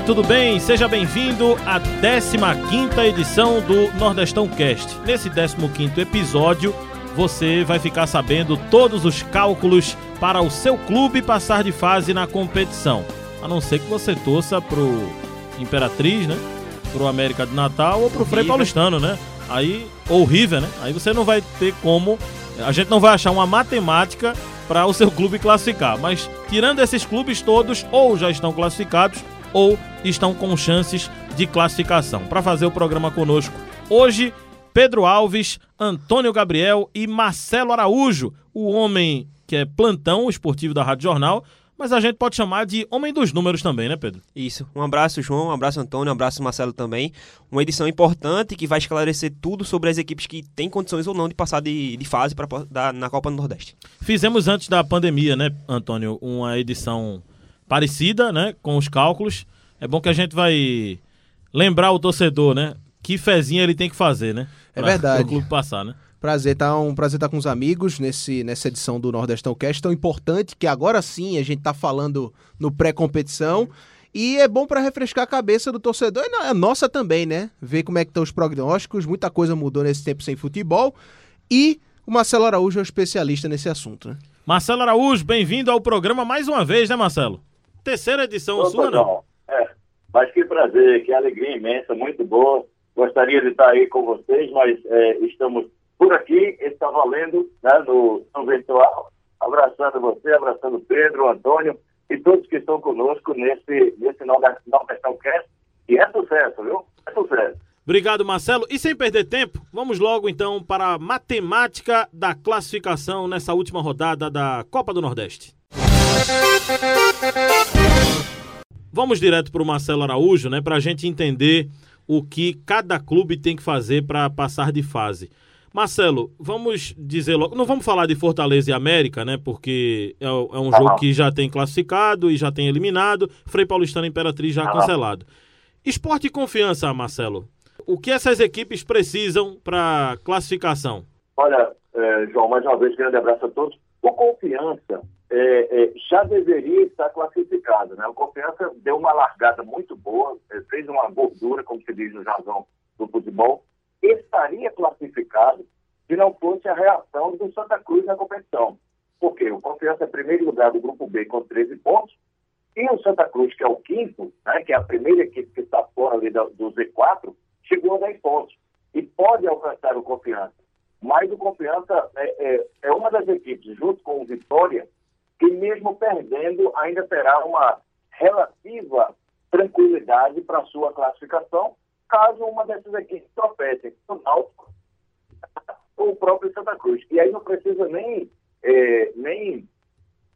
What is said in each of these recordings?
Olá, tudo bem? Seja bem-vindo à 15ª edição do Nordestão Cast. Nesse 15º episódio, você vai ficar sabendo todos os cálculos para o seu clube passar de fase na competição. A não ser que você torça pro Imperatriz, né? Pro América de Natal ou pro Frei Paulistano, né? Aí, ou River, né? Aí você não vai ter como. A gente não vai achar uma matemática para o seu clube classificar. Mas tirando esses clubes todos, ou já estão classificados, ou estão com chances de classificação. Para fazer o programa conosco hoje, Pedro Alves, Antônio Gabriel e Marcelo Araújo, o homem que é plantão esportivo da Rádio Jornal, mas a gente pode chamar de homem dos números também, né, Pedro? Isso. Um abraço, João, um abraço, Antônio, um abraço, Marcelo também. Uma edição importante que vai esclarecer tudo sobre as equipes que têm condições ou não de passar de, de fase pra, da, na Copa do Nordeste. Fizemos antes da pandemia, né, Antônio, uma edição parecida, né, com os cálculos. É bom que a gente vai lembrar o torcedor, né, que fezinha ele tem que fazer, né? É verdade. O clube passar, né? Prazer, tá um prazer estar com os amigos nesse, nessa edição do Nordestão Cast tão importante que agora sim a gente tá falando no pré-competição e é bom para refrescar a cabeça do torcedor e a nossa também, né? Ver como é que estão os prognósticos, muita coisa mudou nesse tempo sem futebol e o Marcelo Araújo é o especialista nesse assunto, né? Marcelo Araújo, bem-vindo ao programa mais uma vez, né, Marcelo? Terceira edição Opa, sua, não? É, mas que prazer, que alegria imensa, muito boa. Gostaria de estar aí com vocês, mas é, estamos por aqui, está valendo né, no, no virtual. Abraçando você, abraçando o Pedro, Antônio e todos que estão conosco nesse, nesse Nordestão Cast. E é sucesso, viu? É sucesso. Obrigado, Marcelo. E sem perder tempo, vamos logo então para a matemática da classificação nessa última rodada da Copa do Nordeste. Vamos direto para o Marcelo Araújo, né, para a gente entender o que cada clube tem que fazer para passar de fase. Marcelo, vamos dizer logo. Não vamos falar de Fortaleza e América, né? Porque é, é um jogo que já tem classificado e já tem eliminado. Frei Paulistano e Imperatriz já cancelado. Esporte e confiança, Marcelo. O que essas equipes precisam para classificação? Olha, é, João, mais uma vez, grande abraço a todos. O confiança é, é, já deveria estar classificado, né? O confiança deu uma largada muito boa, é, fez uma gordura, como se diz no jargão do futebol estaria classificado se não fosse a reação do Santa Cruz na competição. Porque o Confiança é primeiro lugar do Grupo B com 13 pontos, e o Santa Cruz, que é o quinto, né, que é a primeira equipe que está fora ali do, do Z4, chegou a 10 pontos. E pode alcançar o Confiança. Mas o Confiança é, é, é uma das equipes, junto com o Vitória, que mesmo perdendo ainda terá uma relativa tranquilidade para sua classificação, caso uma dessas equipes tropece, o Náutico ou o próprio Santa Cruz. E aí não precisa nem, é, nem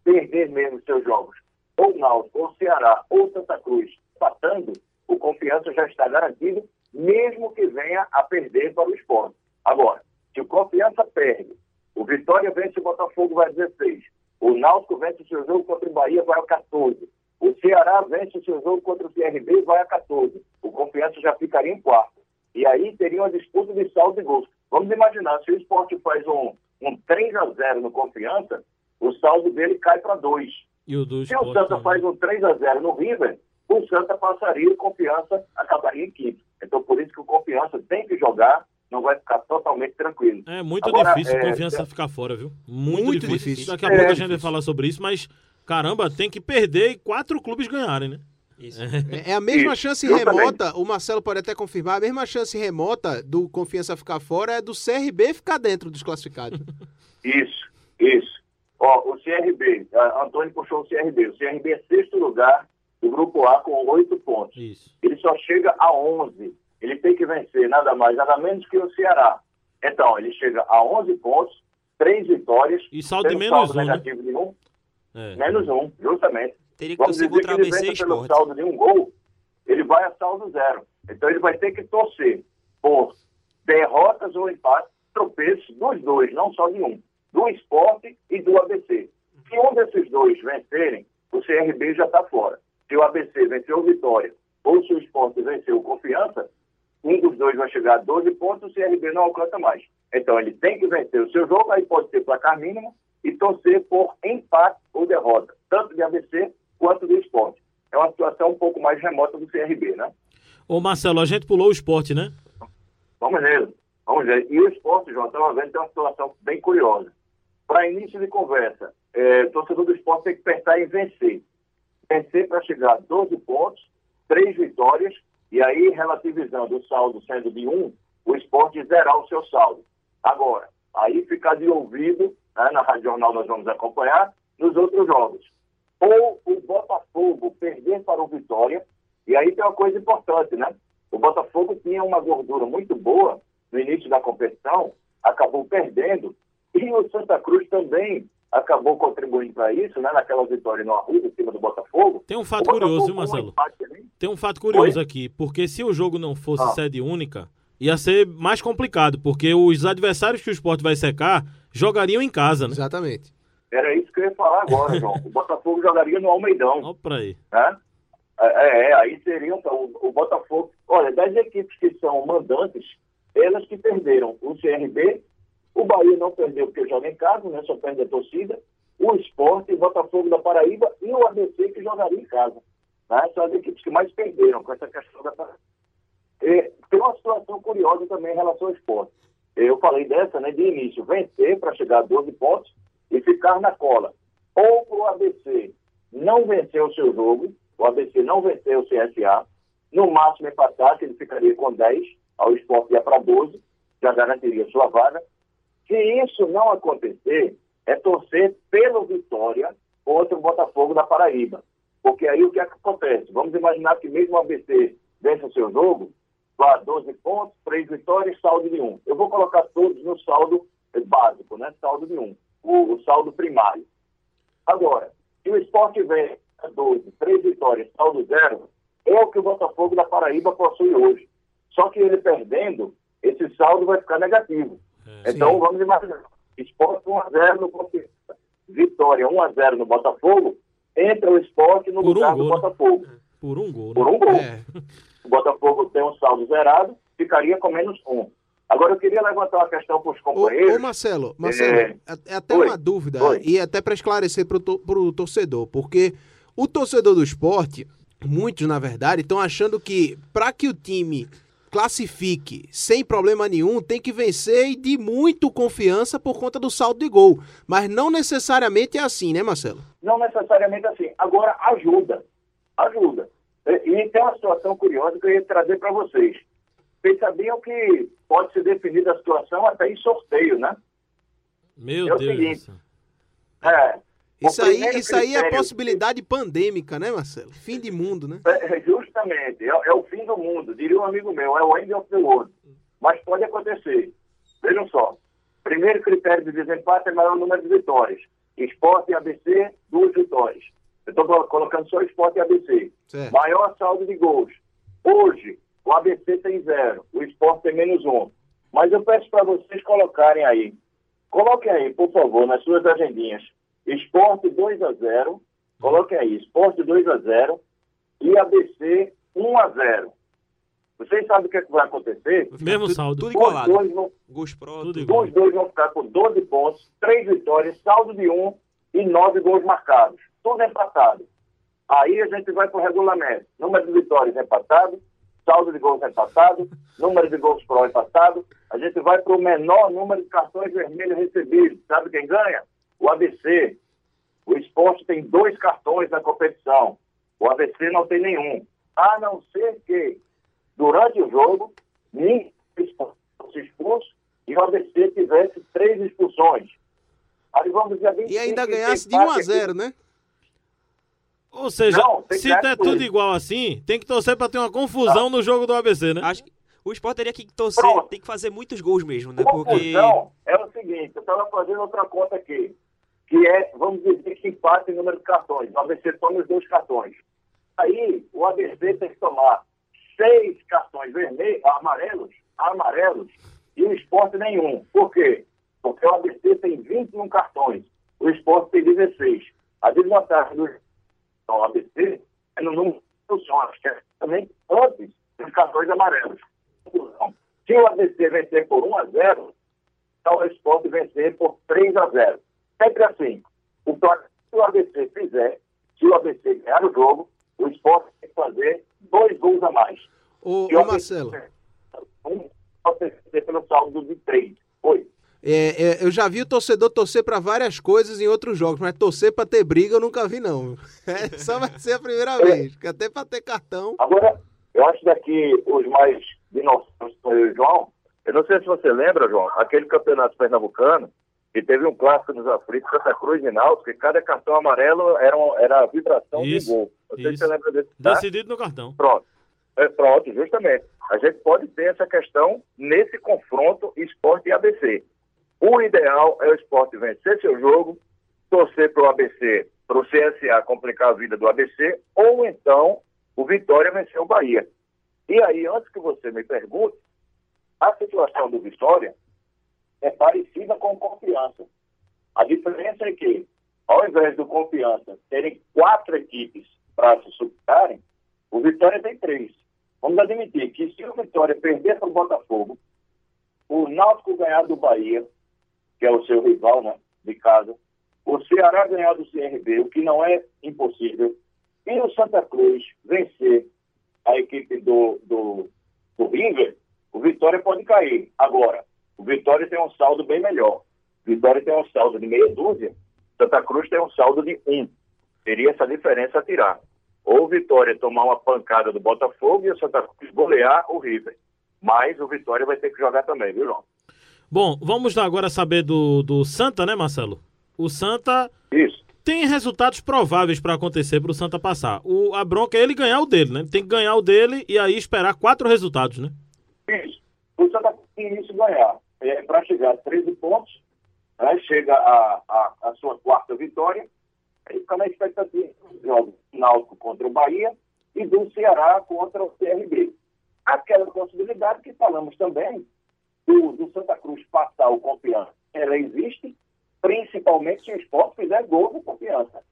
perder mesmo seus jogos. Ou Náutico, ou Ceará, ou Santa Cruz empatando, o confiança já está garantido, mesmo que venha a perder para o esporte. Agora, se o confiança perde, o Vitória vence o Botafogo, vai a 16. O Náutico vence o seu jogo contra o Bahia, vai a 14. O Ceará vence o seu jogo contra o CRB e vai a 14. O Confiança já ficaria em quarto. E aí teria uma disputa de saldo de gols. Vamos imaginar, se o esporte faz um, um 3 a 0 no Confiança, o saldo dele cai para 2. E o do se o Santa faz um 3 a 0 no River, o Santa passaria e o Confiança acabaria em quinto. Então, por isso que o Confiança tem que jogar, não vai ficar totalmente tranquilo. É muito Agora, difícil é, Confiança é... ficar fora, viu? Muito, muito difícil. difícil. Daqui a pouco é, a gente vai falar sobre isso, mas caramba, tem que perder e quatro clubes ganharem, né? Isso. É, é a mesma Isso. chance remota, o Marcelo pode até confirmar, a mesma chance remota do Confiança ficar fora é do CRB ficar dentro dos classificados. Isso, isso. Ó, o CRB, Antônio puxou o CRB, o CRB é sexto lugar do Grupo A com oito pontos. Isso. Ele só chega a onze. Ele tem que vencer nada mais, nada menos que o Ceará. Então, ele chega a onze pontos, três vitórias. E saldo de menos saldo um, né? negativo né? de um. É. Menos um, justamente. Teria que Vamos torcer contra a ABC Esporte. pelo saldo de um gol, ele vai a saldo zero. Então ele vai ter que torcer por derrotas ou empates, tropeços dos dois, não só de um. Do esporte e do ABC. Se um desses dois vencerem, o CRB já está fora. Se o ABC venceu o Vitória ou se o esporte venceu o Confiança, um dos dois vai chegar a 12 pontos, o CRB não alcança mais. Então ele tem que vencer o seu jogo, aí pode ser placar mínimo, e torcer por empate ou derrota, tanto de ABC quanto do esporte. É uma situação um pouco mais remota do CRB, né? Ô Marcelo, a gente pulou o esporte, né? Vamos ver, vamos ver. E o esporte, João, estava vendo, tem uma situação bem curiosa. Para início de conversa, é, o torcedor do esporte tem que pensar em vencer. Vencer para chegar a 12 pontos, três vitórias, e aí, relativizando o saldo sendo de um, o esporte zerar o seu saldo. Agora, aí ficar de ouvido, né, na Rádio Jornal nós vamos acompanhar, nos outros jogos. Ou o Botafogo perder para o Vitória, e aí tem uma coisa importante, né? O Botafogo tinha uma gordura muito boa no início da competição, acabou perdendo, e o Santa Cruz também acabou contribuindo para isso, né? Naquela vitória no Arruda, em cima do Botafogo. Tem um fato curioso, viu, Marcelo? Um Tem um fato curioso Oi? aqui, porque se o jogo não fosse ah. sede única, ia ser mais complicado, porque os adversários que o esporte vai secar jogariam em casa, né? Exatamente. Era isso que eu ia falar agora, João. o Botafogo jogaria no Almeidão. Olha pra aí. Né? É, é, é aí seriam o, o Botafogo. Olha, das equipes que são mandantes, elas que perderam o CRB, o Bahia não perdeu porque joga em casa, né? Só perde a torcida. O Esporte, o Botafogo da Paraíba e o ABC que jogaria em casa. Né? São as equipes que mais perderam com essa questão da Paraíba. Tem uma situação curiosa também em relação ao esporte. Eu falei dessa, né, de início, vencer para chegar a 12 pontos e ficar na cola. Ou para o ABC não vencer o seu jogo, o ABC não venceu o CSA, no máximo empatar, que ele ficaria com 10, ao esporte ia para 12, já garantiria sua vaga. Se isso não acontecer, é torcer pelo Vitória contra o Botafogo da Paraíba. Porque aí o que, é acontece? Vamos imaginar que mesmo o ABC vence o seu jogo, vá 12 pontos, 3 vitórias, saldo de 1. Eu vou colocar todos no saldo básico, né? Saldo de 1, o, o saldo primário. Agora, se o esporte vem 12, 3 vitórias, saldo zero, é o que o Botafogo da Paraíba possui hoje. Só que ele perdendo, esse saldo vai ficar negativo. É, então vamos imaginar. Esporte 1x0 no Confiança. Vitória 1x0 no Botafogo, entra o esporte no Por lugar um do gol, né? Botafogo. Né? Por um gol. Né? Por um gol. É. O Botafogo tem um saldo zerado, ficaria com menos um. Agora eu queria levantar uma questão para os companheiros. Ô, ô, Marcelo, Marcelo, é, é até Oi. uma dúvida, Oi. e até para esclarecer para o torcedor, porque o torcedor do esporte, muitos na verdade, estão achando que para que o time classifique sem problema nenhum, tem que vencer e de muito confiança por conta do saldo de gol. Mas não necessariamente é assim, né, Marcelo? Não necessariamente assim. Agora, ajuda. Ajuda. E tem uma situação curiosa que eu ia trazer para vocês. Vocês sabiam que pode ser definida a situação até em sorteio, né? Meu é Deus. Seguinte, é, isso aí, isso aí é possibilidade pandêmica, né, Marcelo? Fim de mundo, né? É, justamente, é, é, o fim do mundo, diria um amigo meu, é o end of the world. Mas pode acontecer. Vejam só. Primeiro critério de desempate é maior número de vitórias. Esporte e ABC, duas vitórias. Eu estou colocando só esporte e ABC. Certo. Maior saldo de gols. Hoje, o ABC tem zero, o esporte tem menos um. Mas eu peço para vocês colocarem aí. Coloquem aí, por favor, nas suas agendinhas Esporte 2 a 0 coloquem aí, Esporte 2 a 0 e ABC 1 a 0 Vocês sabem o que, é que vai acontecer? Mesmo saldo. Tudo igualado. Dois vão, gols tudo igual. Os dois vão ficar com 12 pontos, 3 vitórias, saldo de 1 e 9 gols marcados. Tudo empatado. Aí a gente vai para o regulamento. Número de vitórias empatado, saldo de gols empatado, número de gols pro empatado. A gente vai para o menor número de cartões vermelhos recebidos. Sabe quem ganha? O ABC, o esporte tem dois cartões na competição. O ABC não tem nenhum. A não ser que, durante o jogo, ninguém fosse expulso e o ABC tivesse três expulsões. Aí vamos dizer, e ainda ganhasse de 1 a 0, né? Ou seja, não, se der tudo igual assim, tem que torcer para ter uma confusão ah. no jogo do ABC, né? Acho que o esporte teria que torcer, Pronto. tem que fazer muitos gols mesmo, né? Confusão Porque... é o seguinte, eu estava fazendo outra conta aqui que é, vamos dizer, que empate em número de cartões. O ABC toma os dois cartões. Aí, o ABC tem que tomar seis cartões vermelhos, amarelos, amarelos, e o esporte nenhum. Por quê? Porque o ABC tem 21 cartões, o esporte tem 16. A desvantagem do ABC é no número de funções, que é também antes dos cartões amarelos. Se o ABC vencer por 1 a 0, então o esporte vencer por 3 a 0 sempre assim. Então, se o ABC fizer, se o ABC ganhar o jogo, o esporte tem que Ô, Marcelo. Um pode ser pelo saldo de três. Oi. É, é, eu já vi o torcedor torcer para várias coisas em outros jogos, mas torcer para ter briga eu nunca vi, não. É, só vai ser a primeira vez, porque até para ter cartão. Agora, eu acho daqui os mais dinossauros o João. Eu não sei se você lembra, João, aquele campeonato pernambucano que teve um clássico nos aflitos, Santa Cruz e Náutico, que cada cartão amarelo era, um- era a vibração Isso, de gol. Não sei se você lembra desse. tá? Decidido no cartão. Pronto. É, pronto, justamente. A gente pode ter essa questão nesse confronto esporte e ABC. O ideal é o esporte vencer seu jogo, torcer para o ABC, para o CSA complicar a vida do ABC, ou então o Vitória vencer o Bahia. E aí, antes que você me pergunte, a situação do Vitória é parecida com o Confiança. A diferença é que, ao invés do Confiança terem quatro equipes para se superarem, o Vitória tem três. Vamos admitir que se o Vitória perder para o Botafogo, o Náutico ganhar do Bahia, que é o seu rival né, de casa, o Ceará ganhar do CRB, o que não é impossível, e o Santa Cruz vencer a equipe do, do, do River, o Vitória pode cair. Agora, o Vitória tem um saldo bem melhor. Vitória tem um saldo de meia dúzia, Santa Cruz tem um saldo de um. Teria essa diferença a tirar. Ou o Vitória tomar uma pancada do Botafogo e o Santa Cruz golear o River. Mas o Vitória vai ter que jogar também, viu, João? Bom, vamos agora saber do, do Santa, né, Marcelo? O Santa Isso. tem resultados prováveis para acontecer para o Santa passar. O, a bronca é ele ganhar o dele, né? Tem que ganhar o dele e aí esperar quatro resultados, né? Isso. O Santa Tem isso ganhar. É, Para chegar a 13 pontos, né, chega a, a, a sua quarta vitória, aí fica na expectativa do Náutico contra o Bahia e do Ceará contra o CRB. Aquela possibilidade que falamos também do, do Santa Cruz passar o confiança, ela existe, principalmente se o esporte fizer gol do confiança.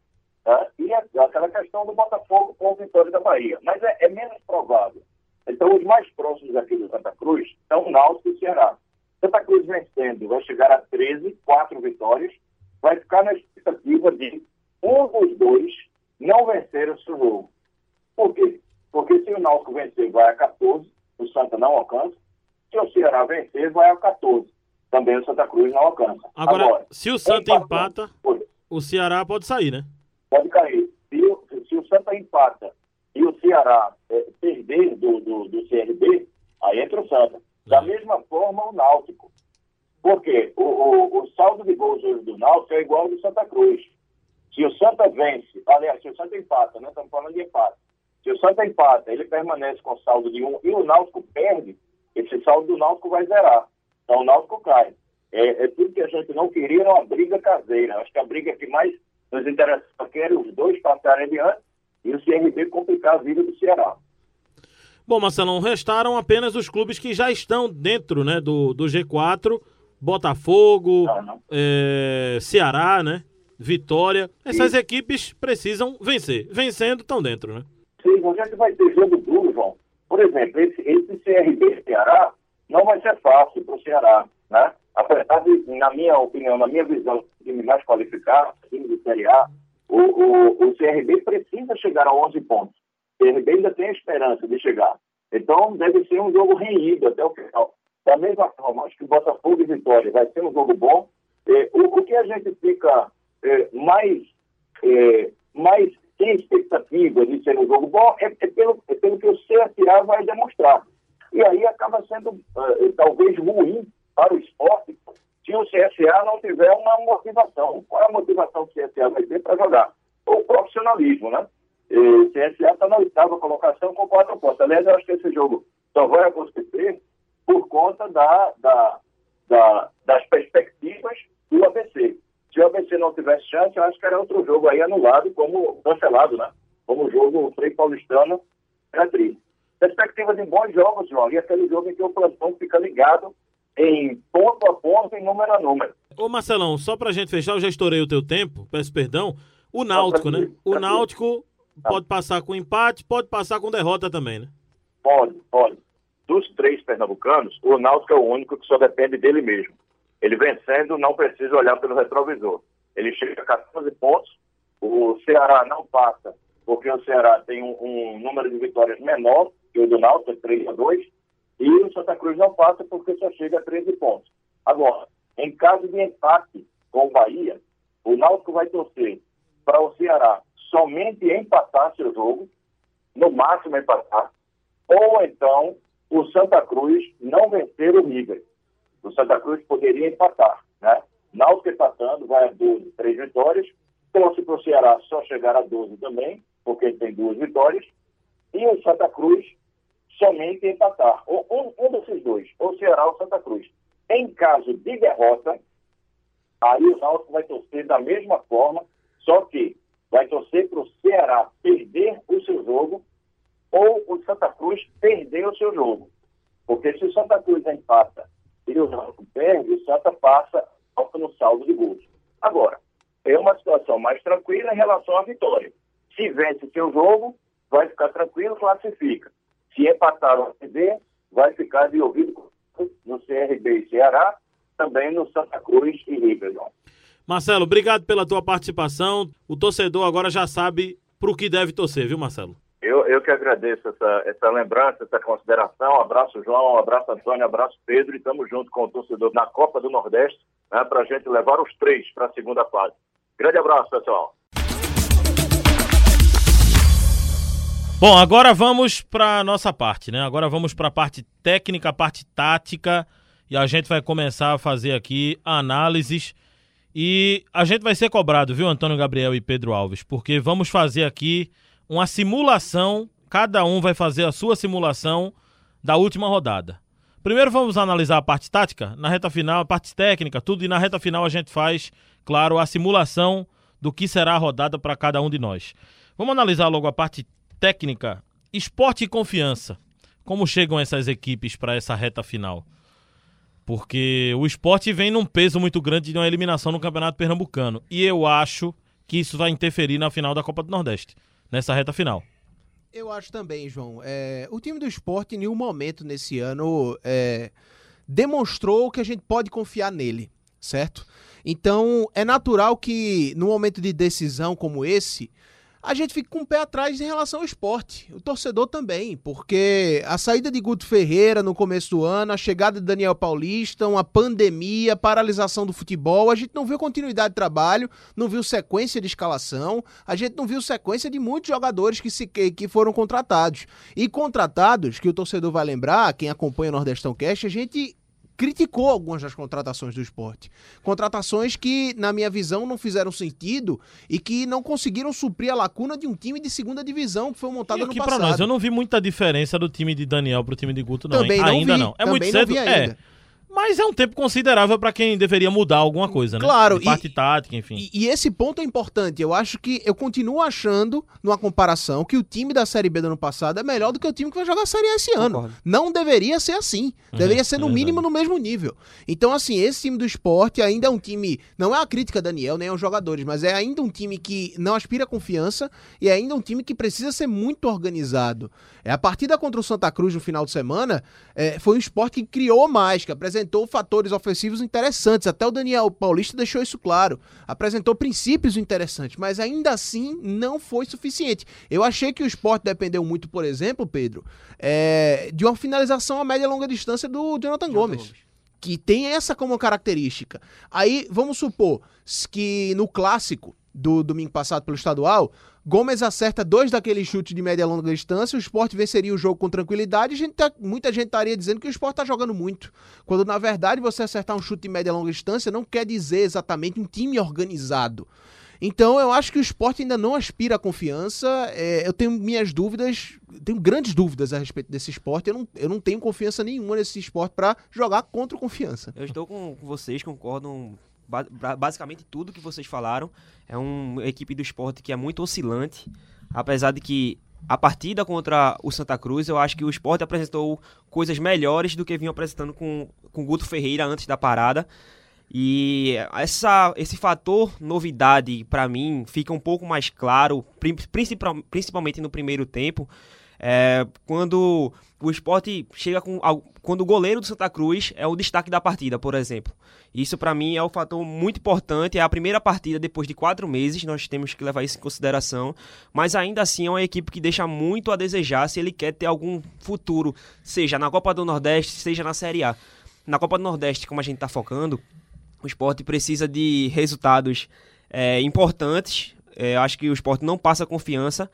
Tá? E a- aquela questão do Botafogo com o Vitória da Bahia. Mas é, é menos provável. Então, os mais próximos aqui do Santa Cruz são o Náutico e o Ceará. Santa Cruz vencendo vai chegar a 13, quatro vitórias, vai ficar na expectativa de um dos dois não vencer o seu jogo. Por quê? Porque se o Náutico vencer, vai a 14, o Santa não alcança. Se o Ceará vencer, vai a 14. Também o Santa Cruz não alcança. Agora, se o Santa empata, Oi o Ceará pode sair, né? pode cair. Se o, se o Santa empata e o Ceará eh, perder do, do, do CRB, aí entra o Santa. Da mesma forma, o Náutico. Por quê? O, o, o saldo de gols hoje do Náutico é igual ao do Santa Cruz. Se o Santa vence, aliás, se o Santa empata, né? Estamos falando de empate. Se o Santa empata, ele permanece com saldo de um e o Náutico perde, esse saldo do Náutico vai zerar. Então o Náutico cai. É, é tudo que a gente não queria era uma briga caseira. Acho que a briga que mais nos interessa aqui era os dois passarem adiante e o CRB complicar a vida do Ceará. Bom, Marcelão, restaram apenas os clubes que já estão dentro né, do, do G4. Botafogo, Não, não. é, Ceará, né? Vitória. Essas equipes precisam vencer. Vencendo, estão dentro, né? Sim, onde é que vai ter jogo duro, João? Por exemplo, esse, esse CRB Ceará não vai ser fácil para o Ceará, né? Apesar de, na minha opinião, na minha visão, time mais qualificado, o time de Série A, o, o, o CRB precisa chegar a 11 pontos. O CRB ainda tem a esperança de chegar. Então, deve ser um jogo renhido até o final. Da mesma forma, acho que Botafogo e Vitória vai ser um jogo bom. Eh, o, o que a gente fica eh, mais é, mas sem expectativa de ser um jogo bom é, é pelo, é pelo que o CSA vai demonstrar. E aí acaba sendo eh, talvez ruim para o esporte se o CSA não tiver uma motivação. Qual é a motivação que o CSA vai ter para jogar? O profissionalismo, né? O CSA está na oitava colocação com quatro pontos. Aliás, eu acho que esse jogo só vai acontecer por conta da, da, da- das perspectivas do ABC. Se o ABC não tivesse chance, eu acho que era outro jogo aí anulado, como cancelado, né? Como o jogo Frei Paulistano era tri. Perspectiva de bons jogos, João, e aquele jogo em que o plantão fica ligado em ponto a ponto, em número a número. Ô Marcelão, só pra gente fechar, eu já estourei o teu tempo, peço perdão. O Náutico, né? O. Náutico pode passar com empate, pode passar com derrota também, né? Pode, pode. Dos três pernambucanos, o Náutico é o único que só depende dele mesmo. Ele vencendo, não precisa olhar pelo retrovisor. Ele chega a 14 pontos, o Ceará não passa, porque o Ceará tem um, um número de vitórias menor que o do Náutico é 3 a 2 e o Santa Cruz não passa porque só chega a 13 pontos. Agora, em caso de empate com o Bahia, o Náutico vai torcer para o Ceará somente empatar seu jogo, no máximo empatar, ou então o Santa Cruz não vencer o River. O Santa Cruz poderia empatar, né? Náutico empatando, vai a 12, três vitórias. Torce para o Ceará só chegar a 12 também, porque tem duas vitórias. E o Santa Cruz somente empatar. Ou, um, um desses dois, ou Ceará ou Santa Cruz. Em caso de derrota, aí o Náutico vai torcer da mesma forma, só que vai torcer para o Ceará perder o seu jogo ou o Santa Cruz perder o seu jogo. Porque se o Santa Cruz empata e o Náutico perde, o Santa passa no saldo de gols. Agora, é uma situação mais tranquila em relação à vitória. Se vence seu jogo, vai ficar tranquilo, classifica. Se empatar ou perder, vai ficar de ouvido no CRB e Ceará, também no Santa Cruz e River. Marcelo, obrigado pela tua participação. O torcedor agora já sabe para o que deve torcer, viu, Marcelo? Eu, eu que agradeço essa, essa lembrança, essa consideração. Um abraço, João, um abraço, Antônio, um abraço, Pedro. E estamos junto com o torcedor na Copa do Nordeste né, para a gente levar os três para a segunda fase. Grande abraço, pessoal. Bom, agora vamos para nossa parte, né? Agora vamos para a parte técnica, a parte tática. E a gente vai começar a fazer aqui análises e a gente vai ser cobrado, viu, Antônio Gabriel e Pedro Alves? Porque vamos fazer aqui uma simulação, cada um vai fazer a sua simulação da última rodada. Primeiro vamos analisar a parte tática, na reta final, a parte técnica, tudo, e na reta final a gente faz, claro, a simulação do que será a rodada para cada um de nós. Vamos analisar logo a parte técnica. Esporte e confiança. Como chegam essas equipes para essa reta final? Porque o esporte vem num peso muito grande de uma eliminação no Campeonato Pernambucano. E eu acho que isso vai interferir na final da Copa do Nordeste, nessa reta final. Eu acho também, João. É, o time do esporte, em nenhum momento nesse ano, é, demonstrou que a gente pode confiar nele, certo? Então, é natural que, num momento de decisão como esse, a gente fica com o pé atrás em relação ao esporte. O torcedor também, porque a saída de Guto Ferreira no começo do ano, a chegada de Daniel Paulista, uma pandemia, paralisação do futebol, a gente não viu continuidade de trabalho, não viu sequência de escalação, a gente não viu sequência de muitos jogadores que, se, que foram contratados. E contratados, que o torcedor vai lembrar, quem acompanha o Nordestão Cast, a gente criticou algumas das contratações do esporte. Contratações que, na minha visão, não fizeram sentido e que não conseguiram suprir a lacuna de um time de segunda divisão que foi montado e aqui no passado. Nós, eu não vi muita diferença do time de Daniel pro time de Guto, não. Também não ainda vi, não. É muito cedo. É. Mas é um tempo considerável para quem deveria mudar alguma coisa, né? Claro. De parte e, tática, enfim. E, e, esse ponto é importante. Eu acho que eu continuo achando, numa comparação, que o time da Série B do ano passado é melhor do que o time que vai jogar a Série A esse ano. Concordo. Não deveria ser assim. Uhum, deveria ser, no é mínimo, no mesmo nível. Então, assim, esse time do esporte ainda é um time. Não é uma crítica a Daniel, nem aos jogadores, mas é ainda um time que não aspira confiança e é ainda um time que precisa ser muito organizado. É, a partida contra o Santa Cruz no final de semana é, foi um esporte que criou mais, que apresentou fatores ofensivos interessantes. Até o Daniel Paulista deixou isso claro. Apresentou princípios interessantes, mas ainda assim não foi suficiente. Eu achei que o esporte dependeu muito, por exemplo, Pedro, é, de uma finalização a média e longa distância do Jonathan, Jonathan Gomes. Gomes que tem essa como característica. Aí, vamos supor que no clássico do domingo passado pelo estadual, Gomes acerta dois daqueles chutes de média e longa distância, o esporte venceria o jogo com tranquilidade. Gente tá, muita gente estaria dizendo que o esporte está jogando muito. Quando na verdade você acertar um chute de média e longa distância não quer dizer exatamente um time organizado. Então eu acho que o esporte ainda não aspira à confiança. É, eu tenho minhas dúvidas, tenho grandes dúvidas a respeito desse esporte. Eu não, eu não tenho confiança nenhuma nesse esporte para jogar contra confiança. Eu estou com vocês, concordo basicamente tudo que vocês falaram. É uma equipe do esporte que é muito oscilante, apesar de que a partida contra o Santa Cruz, eu acho que o esporte apresentou coisas melhores do que vinha apresentando com o Guto Ferreira antes da parada. E essa, esse fator novidade, para mim, fica um pouco mais claro, principalmente no primeiro tempo, É, quando o esporte chega com. Quando o goleiro do Santa Cruz é o destaque da partida, por exemplo. Isso para mim é um fator muito importante. É a primeira partida depois de quatro meses, nós temos que levar isso em consideração. Mas ainda assim é uma equipe que deixa muito a desejar se ele quer ter algum futuro, seja na Copa do Nordeste, seja na Série A. Na Copa do Nordeste, como a gente está focando, o esporte precisa de resultados é, importantes. É, acho que o esporte não passa confiança.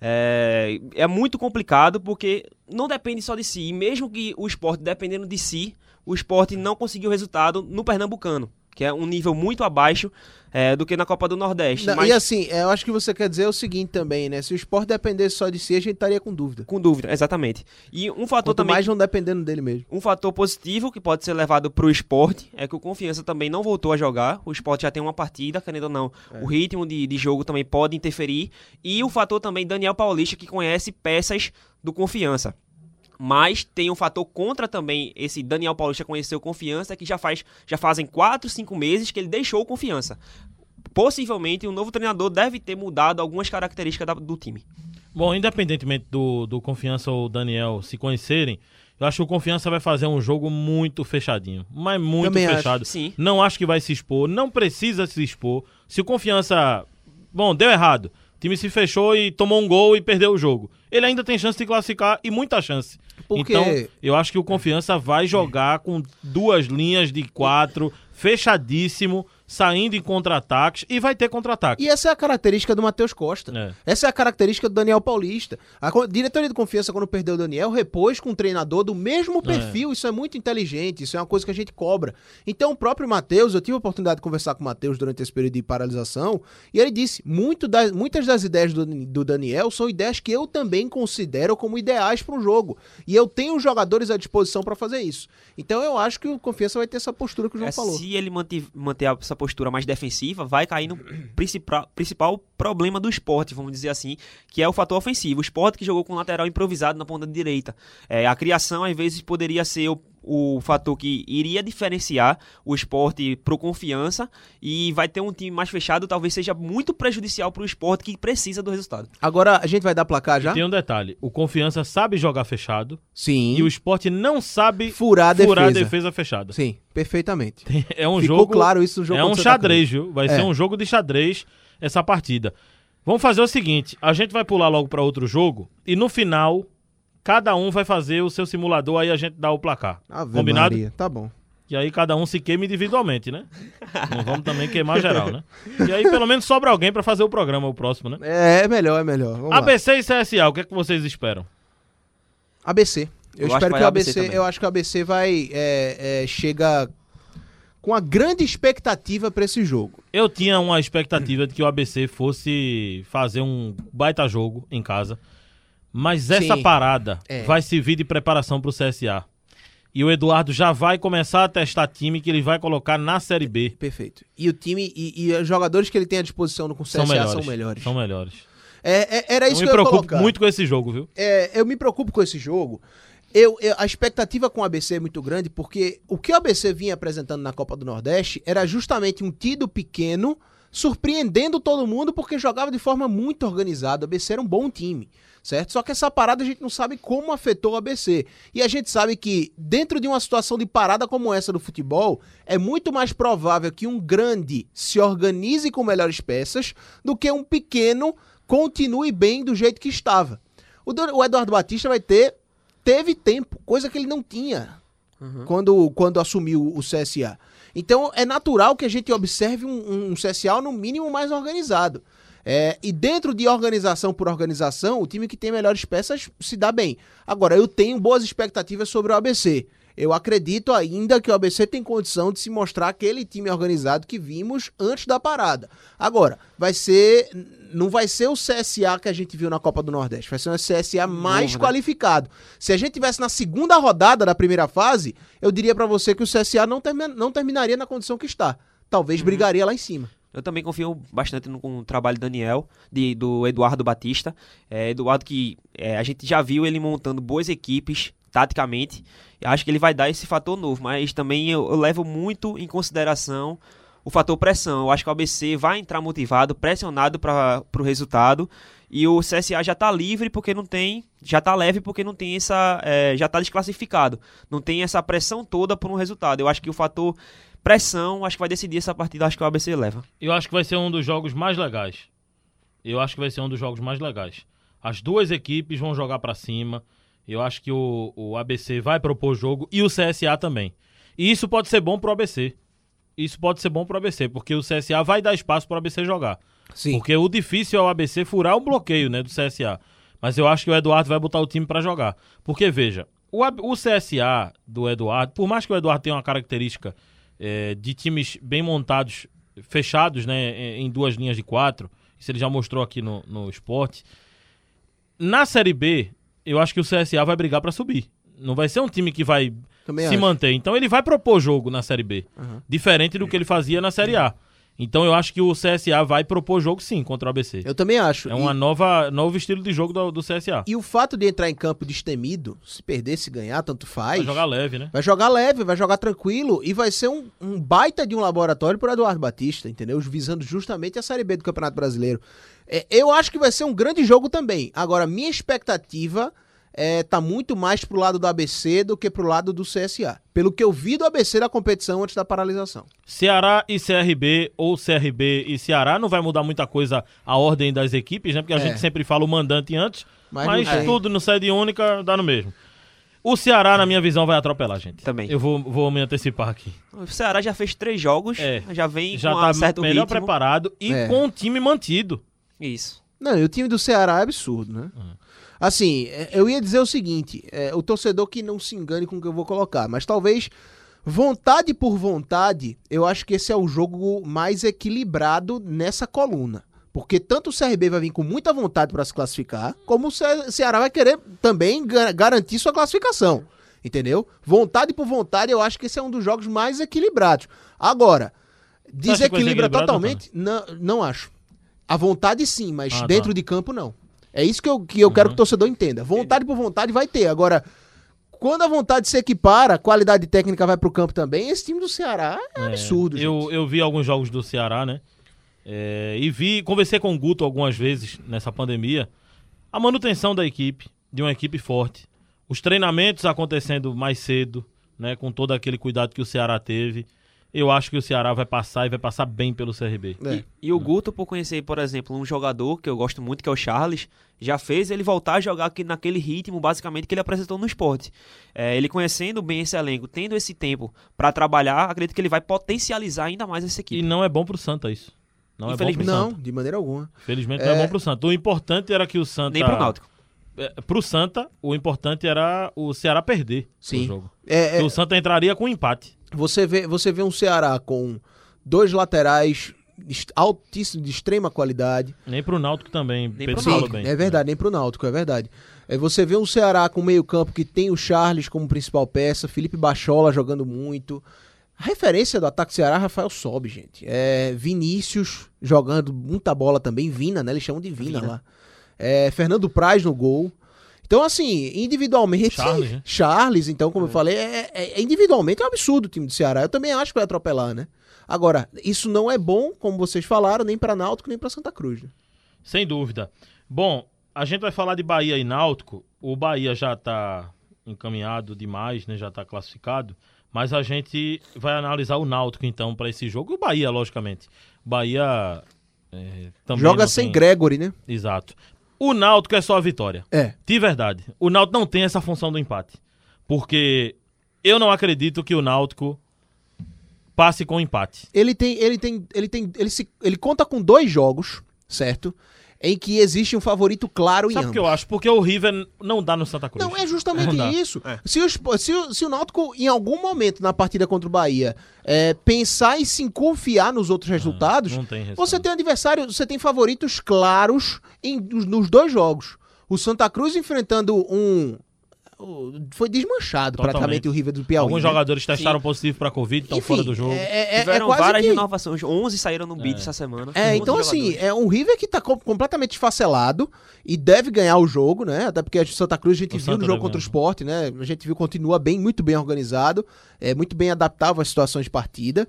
É, é muito complicado porque não depende só de si. E mesmo que o esporte dependendo de si, o esporte não conseguiu resultado no Pernambucano que é um nível muito abaixo é, do que na Copa do Nordeste. Não, mas... E assim, eu acho que você quer dizer o seguinte também, né? Se o esporte dependesse só de si, a gente estaria com dúvida. Com dúvida, exatamente. E um fator Quanto também. mais não dependendo dele mesmo. Um fator positivo que pode ser levado para o esporte é que o Confiança também não voltou a jogar. O esporte já tem uma partida, querendo ou não. É. O ritmo de, de jogo também pode interferir. E o fator também Daniel Paulista, que conhece peças do Confiança. Mas tem um fator contra também esse Daniel Paulista conheceu confiança, que já faz já fazem 4, 5 meses que ele deixou confiança. Possivelmente o um novo treinador deve ter mudado algumas características da, do time. Bom, independentemente do, do Confiança ou Daniel se conhecerem, eu acho que o Confiança vai fazer um jogo muito fechadinho. Mas muito Também fechado. Acho. Sim. Não acho que vai se expor, não precisa se expor. Se o Confiança. Bom, deu errado. O time se fechou e tomou um gol e perdeu o jogo. Ele ainda tem chance de classificar e muita chance. Porque... Então, eu acho que o Confiança vai jogar com duas linhas de quatro, fechadíssimo saindo em contra-ataques e vai ter contra-ataque. E essa é a característica do Matheus Costa. É. Essa é a característica do Daniel Paulista. A diretoria de confiança, quando perdeu o Daniel, repôs com um treinador do mesmo é. perfil. É. Isso é muito inteligente, isso é uma coisa que a gente cobra. Então, o próprio Matheus, eu tive a oportunidade de conversar com o Matheus durante esse período de paralisação, e ele disse: muito das, muitas das ideias do, do Daniel são ideias que eu também considero como ideais para um jogo. E eu tenho jogadores à disposição para fazer isso. Então, eu acho que o confiança vai ter essa postura que o João é, falou. Se ele manter, manter essa postura mais defensiva, vai cair no principal, principal problema do esporte, vamos dizer assim, que é o fator ofensivo. O esporte que jogou com lateral improvisado na ponta direita. É, a criação, às vezes, poderia ser o fator que iria diferenciar o esporte pro confiança e vai ter um time mais fechado, talvez seja muito prejudicial pro esporte que precisa do resultado. Agora a gente vai dar placar já? tem um detalhe: o confiança sabe jogar fechado. Sim. E o esporte não sabe furar a defesa, furar a defesa fechada. Sim, perfeitamente. É um Ficou jogo. claro isso no jogo É um xadrez, viu? Vai é. ser um jogo de xadrez essa partida. Vamos fazer o seguinte: a gente vai pular logo para outro jogo e no final Cada um vai fazer o seu simulador, aí a gente dá o placar. Ave Combinado? Maria. Tá bom. E aí cada um se queima individualmente, né? Não vamos também queimar geral, né? E aí pelo menos sobra alguém para fazer o programa, o próximo, né? É, é melhor, é melhor. Vamos ABC lá. e CSA, o que é que vocês esperam? ABC. Eu, eu espero que, o ABC, ABC eu acho que o ABC vai é, é, chega com uma grande expectativa para esse jogo. Eu tinha uma expectativa de que o ABC fosse fazer um baita jogo em casa. Mas essa Sim. parada é. vai servir de preparação para o CSA. E o Eduardo já vai começar a testar time que ele vai colocar na Série B. Perfeito. E o time e, e os jogadores que ele tem à disposição no CSA são melhores. São melhores. São melhores. É, é, era isso eu que eu me preocupo muito com esse jogo, viu? É, eu me preocupo com esse jogo. Eu, eu, a expectativa com o ABC é muito grande porque o que o ABC vinha apresentando na Copa do Nordeste era justamente um tido pequeno surpreendendo todo mundo porque jogava de forma muito organizada. O ABC era um bom time certo? Só que essa parada a gente não sabe como afetou o ABC. E a gente sabe que, dentro de uma situação de parada como essa do futebol, é muito mais provável que um grande se organize com melhores peças do que um pequeno continue bem do jeito que estava. O, Eduardo Batista vai ter. Teve tempo, coisa que ele não tinha uhum. quando, quando assumiu o CSA. Então é natural que a gente observe um, um CSA no mínimo mais organizado. É, e dentro de organização por organização, o time que tem melhores peças se dá bem. Agora, eu tenho boas expectativas sobre o ABC. Eu acredito ainda que o ABC tem condição de se mostrar aquele time organizado que vimos antes da parada. Agora, vai ser. Não vai ser o CSA que a gente viu na Copa do Nordeste, vai ser um CSA mais qualificado. Se a gente tivesse na segunda rodada da primeira fase, eu diria para você que o CSA não, não terminaria na condição que está. Talvez uhum. brigaria lá em cima. Eu também confio bastante no, no trabalho do Daniel, de, do Eduardo Batista. É, Eduardo que é, a gente já viu ele montando boas equipes taticamente. Acho que ele vai dar esse fator novo, mas também eu, eu levo muito em consideração o fator pressão. Eu acho que o ABC vai entrar motivado, pressionado para o resultado E o CSA já tá livre porque não tem. Já tá leve porque não tem essa. é, já tá desclassificado. Não tem essa pressão toda por um resultado. Eu acho que o fator pressão, acho que vai decidir essa partida. Acho que o ABC leva. Eu acho que vai ser um dos jogos mais legais. Eu acho que vai ser um dos jogos mais legais. As duas equipes vão jogar pra cima. Eu acho que o, o ABC vai propor jogo e o CSA também. E isso pode ser bom pro ABC. Isso pode ser bom pro ABC, porque o CSA vai dar espaço pro ABC jogar. Sim. Porque o difícil é o ABC furar o bloqueio, né, do CSA. Mas eu acho que o Eduardo vai botar o time pra jogar. Porque, veja, o, o CSA do Eduardo, por mais que o Eduardo tenha uma característica eh, de times bem montados, fechados, né, em, em duas linhas de quatro, isso ele já mostrou aqui no, no esporte. Na Série B, eu acho que o CSA vai brigar pra subir. Não vai ser um time que vai Também se acho. manter. Então ele vai propor jogo na Série B. Diferente do que ele fazia na Série A. Então eu acho que o CSA vai propor jogo sim contra o ABC. Eu também acho. É um E- novo estilo de jogo do, do CSA. E o fato de entrar em campo destemido, se perder, se ganhar, tanto faz. Vai jogar leve, né? Vai jogar leve, vai jogar tranquilo e vai ser um, um baita de um laboratório para Eduardo Batista, entendeu? Visando justamente a Série B do Campeonato Brasileiro. É, eu acho que vai ser um grande jogo também. Agora, minha expectativa é, tá muito mais pro lado do ABC do que pro lado do CSA. Pelo que eu vi do ABC da competição antes da paralisação. Ceará e CRB, ou CRB e Ceará, não vai mudar muita coisa a ordem das equipes, né? Porque a É. gente sempre fala o mandante antes, Mas mas, tudo no sede única dá no mesmo. O Ceará, na minha visão, vai atropelar, gente. Também. Eu vou, vou me antecipar aqui. O Ceará já fez três jogos, É. já vem Já com tá um certo melhor ritmo. preparado e É. com o time mantido. Isso. Não, e o time do Ceará é absurdo, né? Assim, é, eu ia dizer o seguinte: é, o torcedor que não se engane com o que eu vou colocar, mas talvez vontade por vontade, eu acho que esse é o jogo mais equilibrado nessa coluna. Porque tanto o CRB vai vir com muita vontade para se classificar, como o Ce- Ceará vai querer também ga- garantir sua classificação. Entendeu? Vontade por vontade, eu acho que esse é um dos jogos mais equilibrados. Agora, desequilibra totalmente? Não, não acho. A vontade sim, mas Ah, tá. dentro de campo não. É isso que eu, que eu quero que o torcedor entenda. Vontade por vontade vai ter. Agora, quando a vontade se equipara, a qualidade técnica vai pro campo também, esse time do Ceará é, absurdo, Eu, eu vi alguns jogos do Ceará, né? É, e vi, conversei com o Guto algumas vezes nessa pandemia. A manutenção da equipe, de uma equipe forte. Os treinamentos acontecendo mais cedo, né? Com todo aquele cuidado que o Ceará teve. Eu acho que o Ceará vai passar e vai passar bem pelo CRB. É. E, e o Guto, por conhecer, por exemplo, um jogador que eu gosto muito, que é o Charles, já fez ele voltar a jogar aqui naquele ritmo, basicamente, que ele apresentou no esporte. É, ele conhecendo bem esse elenco, tendo esse tempo pra trabalhar, acredito que ele vai potencializar ainda mais essa E equipe. não é bom pro Santa isso. Não é bom pro Infelizmente, Não, Santa. de maneira alguma. Felizmente não é É. bom pro Santa. O importante era que o Santa. Nem pro Náutico. É, pro Santa, o importante era o Ceará perder Sim. o jogo. É, é, O Santa entraria com um empate. você, vê, você vê um Ceará com dois laterais altíssimos, de extrema qualidade. Nem pro Náutico também. Nem Pedro falou bem. É verdade, nem pro Náutico, é verdade. É, você vê um Ceará com meio campo que tem o Charles como principal peça, Felipe Bachola jogando muito. A referência do ataque do Ceará, Rafael Sobe, gente. É Vinícius jogando muita bola também, Vina, né? Eles chamam de Vina, Vina. lá. É, Fernando Praz no gol. Então, assim, individualmente. Charles, né? Charles, então, como eu falei, é, é- é individualmente é um absurdo o time do Ceará. Eu também acho que vai atropelar, né? Agora, isso não é bom, como vocês falaram, nem pra Náutico, nem pra Santa Cruz. Né? Sem dúvida. Bom, a gente vai falar de Bahia e Náutico. O Bahia já tá encaminhado demais, né? Já tá classificado. Mas a gente vai analisar o Náutico, então, para esse jogo. E o Bahia, logicamente. Bahia é, Joga sem tem- Gregory, né? Exato. O Náutico é só a vitória. É. De verdade. O Náutico não tem essa função do empate. Porque eu não acredito que o Náutico passe com empate. Ele tem, ele tem, ele tem, ele se, ele conta com dois jogos, certo? Em que existe um favorito claro em Sabe o que eu acho? Porque o River não dá no Santa Cruz. Não, é justamente Não isso. Se, os- se o, se o Náutico, em algum momento na partida contra o Bahia, é, pensar e se confiar nos outros resultados, não tem resultado. você tem adversário, você tem favoritos claros em, nos, nos dois jogos. O Santa Cruz enfrentando um. Foi desmanchado Totalmente. praticamente o River do Piauí. Alguns né? jogadores testaram positivo pra Covid, estão fora do jogo. É, é, é Tiveram quase várias que- renovações. 11 saíram no bid essa semana. É, 11 então assim, jogadores. é um River que tá com- completamente esfacelado e deve ganhar o jogo, né? Até porque a Santa Cruz a gente O viu Santa no jogo contra o esporte, né? A gente viu continua bem, muito bem organizado, é muito bem adaptável às situações de partida.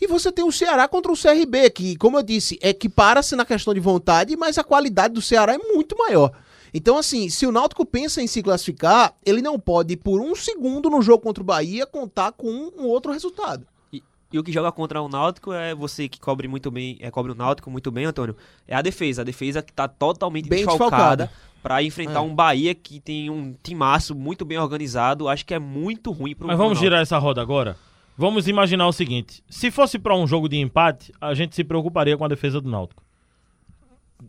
E você tem o Ceará contra o CRB, que, como eu disse, equipara-se na questão de vontade, mas a qualidade do Ceará é muito maior. Então, assim, se o Náutico pensa em se classificar, ele não pode, por um segundo no jogo contra o Bahia, contar com um outro resultado. E, e o que joga contra o Náutico é você que cobre muito bem, é, cobre o Náutico muito bem, Antônio. É a defesa. A defesa que tá totalmente Bem desfalcada. desfalcada. Pra enfrentar É. um Bahia que tem um timaço muito bem organizado, acho que é muito ruim pro Mas vamos Náutico. girar essa roda agora. Vamos imaginar o seguinte: se fosse pra um jogo de empate, a gente se preocuparia com a defesa do Náutico.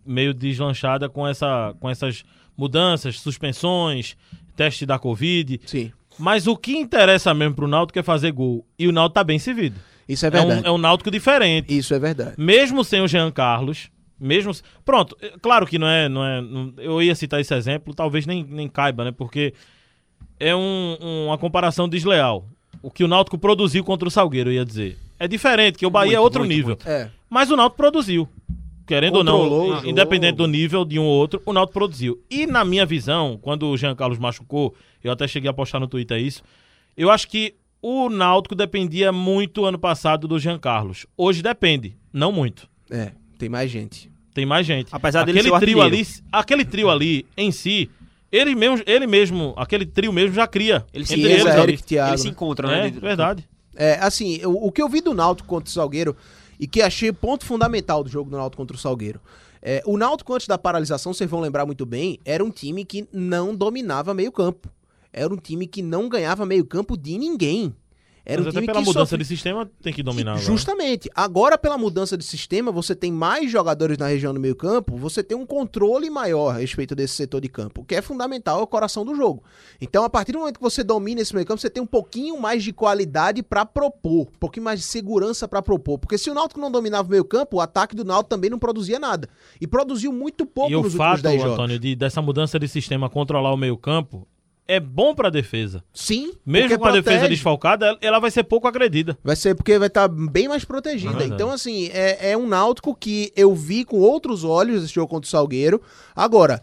Meio deslanchada com, essa, com essas mudanças, suspensões, teste da Covid. Sim. Mas o que interessa mesmo pro Náutico é fazer gol. E o Náutico tá bem servido. Isso é É, verdade. um, é um Náutico diferente. Isso é verdade. Mesmo sem o Jean Carlos, mesmo. Pronto, é- claro que não é. Não é não- eu ia citar esse exemplo, talvez nem, nem caiba, né? Porque é um- uma comparação desleal. O que o Náutico produziu contra o Salgueiro, eu ia dizer. É diferente, que o Bahia é Muito, outro muito, nível. muito. É. Mas o Náutico produziu. Querendo ou não, o jogo. independente do nível de um ou outro, o Náutico produziu. E na minha visão, quando o Jean Carlos machucou, eu até cheguei a postar no Twitter isso, eu acho que o Náutico dependia muito ano passado do Jean Carlos. Hoje depende, não muito. É, tem mais gente. Tem mais gente. Apesar dele aquele ser o trio ali, aquele trio ali em si, ele mesmo, ele mesmo, aquele trio mesmo já cria. Ele se eles. Eric, Thiago. Eles se encontram, né? É, verdade. É, assim, o, o que eu vi do Náutico contra o Salgueiro e que achei ponto fundamental do jogo do Náutico contra o Salgueiro. É, o Náutico, antes da paralisação, vocês vão lembrar muito bem, era um time que não dominava meio campo. Era um time que não ganhava meio campo de ninguém. Era Mas um até time pela que mudança sofre- de sistema tem que dominar. agora. Justamente. Agora, pela mudança de sistema, você tem mais jogadores na região do meio campo, você tem um controle maior a respeito desse setor de campo, o que é fundamental, é o coração do jogo. Então, a partir do momento que você domina esse meio campo, você tem um pouquinho mais de qualidade pra propor, um pouquinho mais de segurança pra propor. Porque se o Náutico não dominava o meio campo, o ataque do Náutico também não produzia nada. E produziu muito pouco E nos últimos fato, 10 jogos. Antônio, de, dessa mudança de sistema controlar o meio-campo é bom pra defesa. Sim, Mesmo com a defesa desfalcada, ela- vai ser pouco agredida. Vai ser porque vai estar bem mais protegida. Verdade. então, assim, é, é um Náutico que eu vi com outros olhos esse jogo contra o Salgueiro. Agora,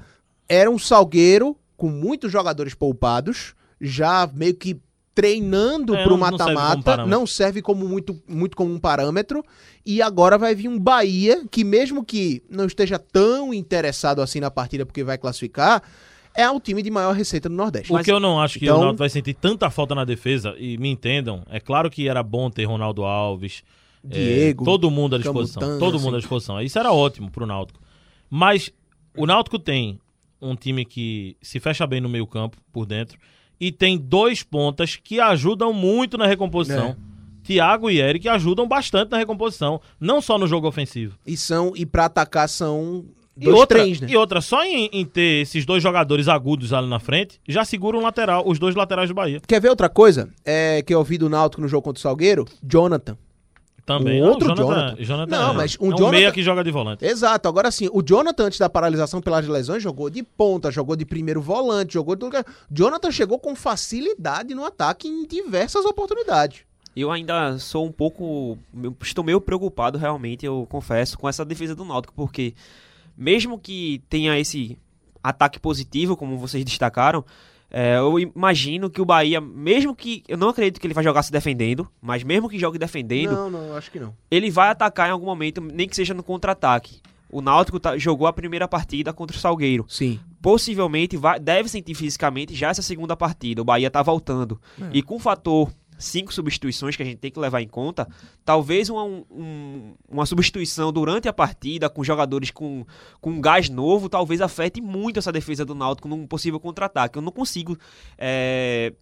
era um Salgueiro com muitos jogadores poupados, já meio que treinando É, serve como mata-mata, não serve como muito, muito como um parâmetro. E agora vai vir um Bahia que, mesmo que não esteja tão interessado assim na partida porque vai classificar, é o time de maior receita do Nordeste. O que eu não acho que então- o Náutico vai sentir tanta falta na defesa, e me entendam, é claro que era bom ter Ronaldo Alves, é, Diego, todo mundo à disposição. Camutanga, todo assim. mundo à disposição. Isso era ótimo pro Náutico. Mas o Náutico tem um time que se fecha bem no meio campo, por dentro, e tem dois pontas que ajudam muito na recomposição. É. Thiago e Eric ajudam bastante na recomposição, não só no jogo ofensivo. E são, e pra atacar são E dois outra, trens, né? e outra, só em, em ter esses dois jogadores agudos ali na frente, já segura um lateral, os dois laterais do Bahia. Quer ver outra coisa? É, que eu ouvi do Náutico no jogo contra o Salgueiro? Jonathan. Também. Um Não, outro o Jonathan. Jonathan Não, é, mas um é um Jonathan- meia que joga de volante. Exato. Agora sim, o Jonathan, antes da paralisação pelas lesões, jogou de ponta, jogou de primeiro volante, jogou de. Jonathan chegou com facilidade no ataque em diversas oportunidades. Eu ainda sou um pouco. eu Estou meio preocupado, realmente, eu confesso, com essa defesa do Náutico, porque mesmo que tenha esse ataque positivo, como vocês destacaram, é, eu imagino que o Bahia, mesmo que. Eu não acredito que ele vai jogar se defendendo, mas mesmo que jogue defendendo, Não, não, acho que não. ele vai atacar em algum momento, nem que seja no contra-ataque. O Náutico tá- jogou a primeira partida contra o Salgueiro Sim. possivelmente vai, deve sentir fisicamente já essa segunda partida. O Bahia tá voltando. E com o fator cinco substituições que a gente tem que levar em conta, talvez uma, um- uma substituição durante a partida com jogadores com, com gás novo, talvez afete muito essa defesa do Náutico num possível contra-ataque. Eu não consigo é,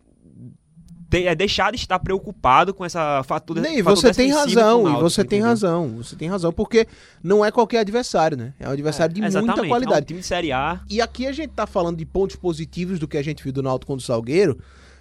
de- é, deixar de estar preocupado com essa fatura. Nem, você tem razão, e Náutico, você tem entendeu? razão. Você tem razão, porque não é qualquer adversário, né? É um adversário de Exatamente, muita É um qualidade. time de Série A. E aqui a gente tá falando de pontos positivos do que a gente viu do Náutico contra o Salgueiro,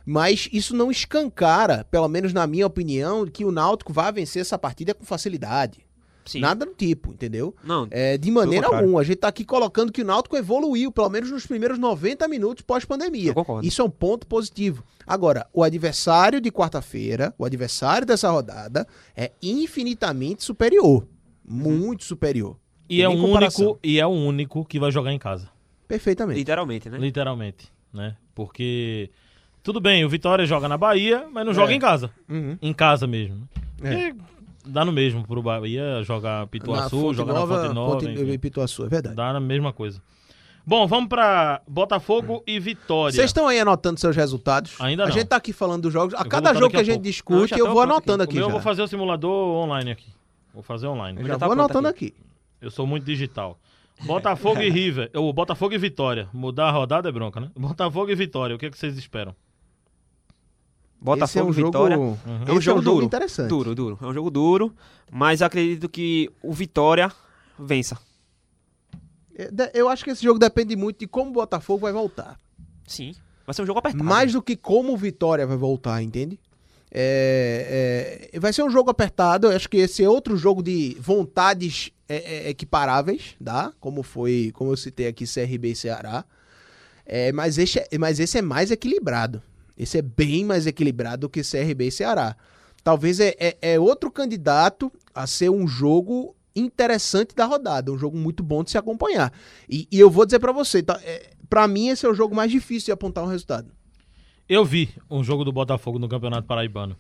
mas isso não escancara, pelo menos na minha opinião, que o Náutico vai vencer essa partida com facilidade. Sim. Nada do tipo, entendeu? Não, É, de maneira alguma. A gente tá aqui colocando que o Náutico evoluiu, pelo menos nos primeiros 90 minutos pós-pandemia. Isso é um ponto positivo. Agora, o adversário de quarta-feira, o adversário dessa rodada, é infinitamente superior. Muito superior. E Tem é, o único, e é o único que vai jogar em casa. Perfeitamente. literalmente, né? Literalmente, né? Porque tudo bem, o Vitória joga na Bahia, mas não joga É. em casa. Uhum. Em casa mesmo. É. E dá no mesmo pro Bahia jogar Pituaçu, jogar Nova, na Fonte Nova. Fonte- Pituaçu, é verdade. Dá na mesma coisa. Bom, vamos pra Botafogo e Vitória. Vocês estão aí anotando seus resultados? Ainda A não. gente tá aqui falando dos jogos. A vou cada jogo que a a gente pouco. Não, discute, já eu vou anotando aqui. meu eu vou fazer o simulador online aqui. Vou fazer online. Eu Já já tá vou anotando aqui. aqui. Eu sou muito digital. Botafogo e River. Ou Botafogo e Vitória. Mudar a rodada é bronca, né? Botafogo e Vitória. O que, é que vocês esperam? Botafogo Esse é um e Vitória. jogo, É um jogo duro. interessante. Duro, duro. É um jogo duro, mas acredito que o Vitória vença. É, Eu acho que esse jogo depende muito de como o Botafogo vai voltar. Sim. Vai ser um jogo apertado. Mais do que como o Vitória vai voltar, entende? É, é, vai ser um jogo apertado. Eu acho que esse é outro jogo de vontades é, é, equiparáveis, tá? Como foi, como eu citei aqui, CRB e Ceará. É, mas, esse é, mas esse é mais equilibrado. Esse é bem mais equilibrado do que CRB e Ceará. Talvez é, é, é outro candidato a ser um jogo interessante da rodada, um jogo muito bom de se acompanhar. E, e eu vou dizer pra você, tá, é, para mim esse é o jogo mais difícil de apontar um resultado. Eu vi um jogo do Botafogo no Campeonato Paraibano.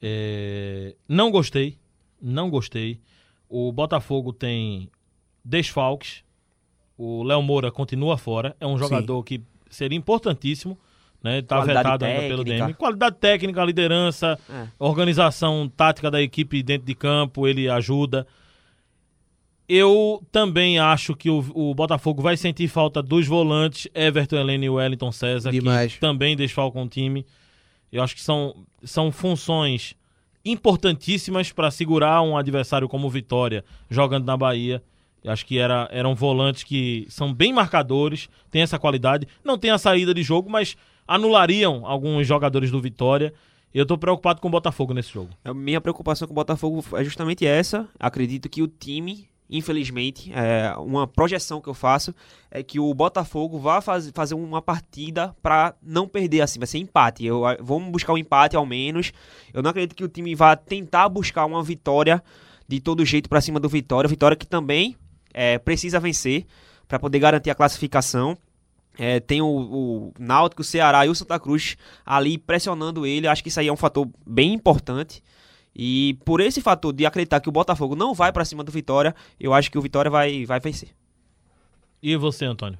É, Não gostei. Não gostei. O Botafogo tem desfalques. O Léo Moura continua fora. É um jogador que seria importantíssimo. Né? Tá Qualidade vetado ainda pelo. DM. Qualidade técnica, liderança, É. organização tática da equipe dentro de campo, ele ajuda. Eu também acho que o, o Botafogo vai sentir falta dos volantes Everton Helene e Wellington César, Demais. que também desfalcam o time. Eu acho que são, são funções importantíssimas para segurar um adversário como o Vitória jogando na Bahia. Eu acho que era, eram volantes que são bem marcadores, têm essa qualidade. Não tem a saída de jogo, mas anulariam alguns jogadores do Vitória. Eu tô preocupado com o Botafogo nesse jogo. A minha preocupação com o Botafogo é justamente essa. Acredito que o time, infelizmente, é uma projeção que eu faço é que o Botafogo vá faz, fazer uma partida para não perder assim, vai ser empate. Eu, vamos buscar um empate ao menos. Eu não acredito que o time vá tentar buscar uma vitória de todo jeito para cima do Vitória. Vitória que também é, precisa vencer para poder garantir a classificação. É, tem o, o Náutico, o Ceará e o Santa Cruz ali pressionando ele. Acho que isso aí é um fator bem importante. E por esse fator de acreditar que o Botafogo não vai pra cima do Vitória, eu acho que o Vitória vai, vai vencer. E você, Antônio?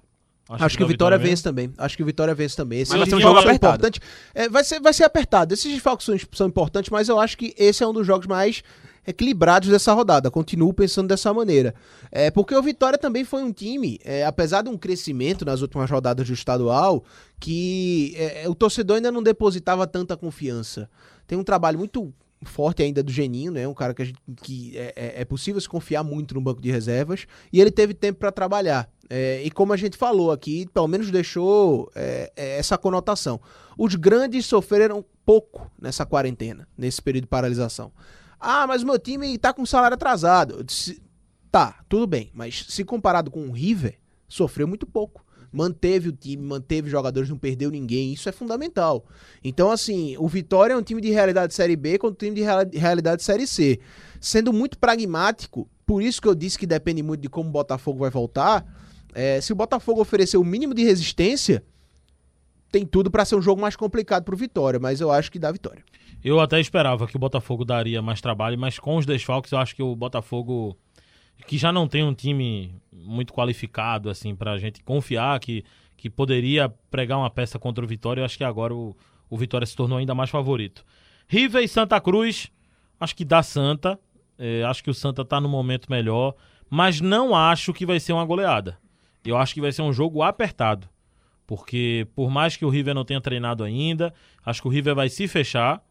Acha Acho que o dá Vitória mesmo? vence também. Acho que o Vitória vence também. Esses Mas vai ser um jogo são apertado. importantes. É, vai, ser, vai ser apertado. Esses desfalques são, são importantes, mas eu acho que esse é um dos jogos mais equilibrados dessa rodada. Continuo pensando dessa maneira. É, porque o Vitória também foi um time, é, apesar de um crescimento nas últimas rodadas do estadual, que é, o torcedor ainda não depositava tanta confiança. Tem um trabalho muito forte ainda do Geninho, né? Um cara que, gente- que é, é- é possível se confiar muito no banco de reservas. E ele teve tempo para trabalhar. É, e como a gente falou aqui, pelo menos deixou é, é, essa conotação. Os grandes sofreram pouco nessa quarentena, nesse período de paralisação. Ah, mas o meu time tá com salário atrasado. Disse, tá, tudo bem, mas se comparado com o River, sofreu muito pouco. Manteve o time, manteve jogadores, não perdeu ninguém, isso é fundamental. Então, assim, o Vitória é um time de realidade Série B contra um time de reali- realidade Série C. Sendo muito pragmático, por isso que eu disse que depende muito de como o Botafogo vai voltar. é, se o Botafogo oferecer o mínimo de resistência, tem tudo pra ser um jogo mais complicado pro Vitória, mas eu acho que dá vitória. Eu até esperava que o Botafogo daria mais trabalho, mas com os desfalques eu acho que o Botafogo, que já não tem um time muito qualificado, assim, pra gente confiar que, que poderia pregar uma peça contra o Vitória, eu acho que agora o, o Vitória se tornou ainda mais favorito. River e Santa Cruz, acho que dá Santa, é, acho que o Santa tá no momento melhor, mas não acho que vai ser uma goleada. Eu acho que vai ser um jogo apertado. Porque por mais que o River não tenha treinado ainda, acho que o River vai se fechar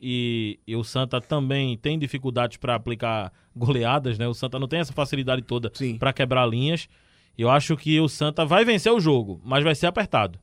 e, e o Santa também tem dificuldades para aplicar goleadas, né? O Santa não tem essa facilidade toda para quebrar linhas. Eu acho que o Santa vai vencer o jogo, mas vai ser apertado.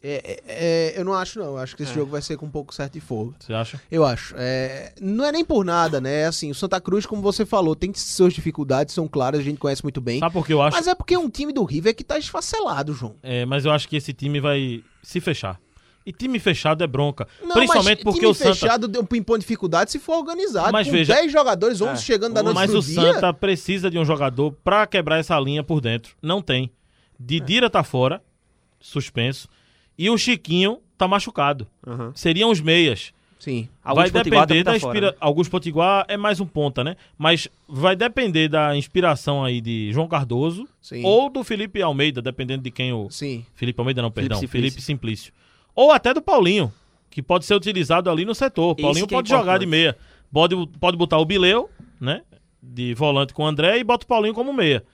É, é, é, eu não acho, não. Eu acho que esse É. jogo vai ser com um pouco certo de fogo. Você acha? Eu acho. É, não é nem por nada, né? Assim, o Santa Cruz, como você falou, tem suas dificuldades, são claras, a gente conhece muito bem. Sabe por que eu acho? Mas é porque é um time do River que tá esfacelado, João. É, mas eu acho que esse time vai se fechar. E time fechado é bronca. Não, Principalmente porque time o Santa. fechado deu um impõe dificuldade se for organizado. Mas com veja- 10 jogadores, 11 É. chegando da noite Mas o dia. Santa precisa de um jogador pra quebrar essa linha por dentro. Não tem. Didira tá fora, suspenso. E o Chiquinho tá machucado. Aham. Seriam os meias. Sim. Alguns vai potiguar depender tá da fora, inspira... né? Alguns Potiguar é mais um ponta, né? Mas vai depender da inspiração aí de João Cardoso Sim. ou do Felipe Almeida, dependendo de quem o. Sim. Felipe Almeida não, perdão. Simplício. Felipe Simplício. Ou até do Paulinho, que pode ser utilizado ali no setor. Esse Paulinho é pode jogar importante. de meia. Pode, pode botar o Bileu, né? De volante com o André e bota o Paulinho como meia.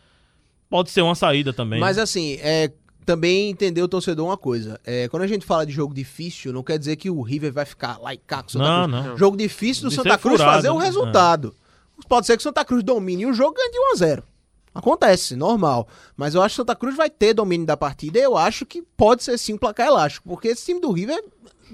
Pode ser uma saída também. Mas assim, é, também entender o torcedor uma coisa. É, quando a gente fala de jogo difícil, não quer dizer que o River vai ficar lá e cá com o Santa Não, Cruz. não. Jogo difícil do De Santa ser Cruz furado, fazer o né? resultado. Pode ser que o Santa Cruz domine o jogo e ganhe de 1 a 0 Acontece, normal. Mas eu acho que o Santa Cruz vai ter domínio da partida e eu acho que pode ser sim um placar elástico. Porque esse time do River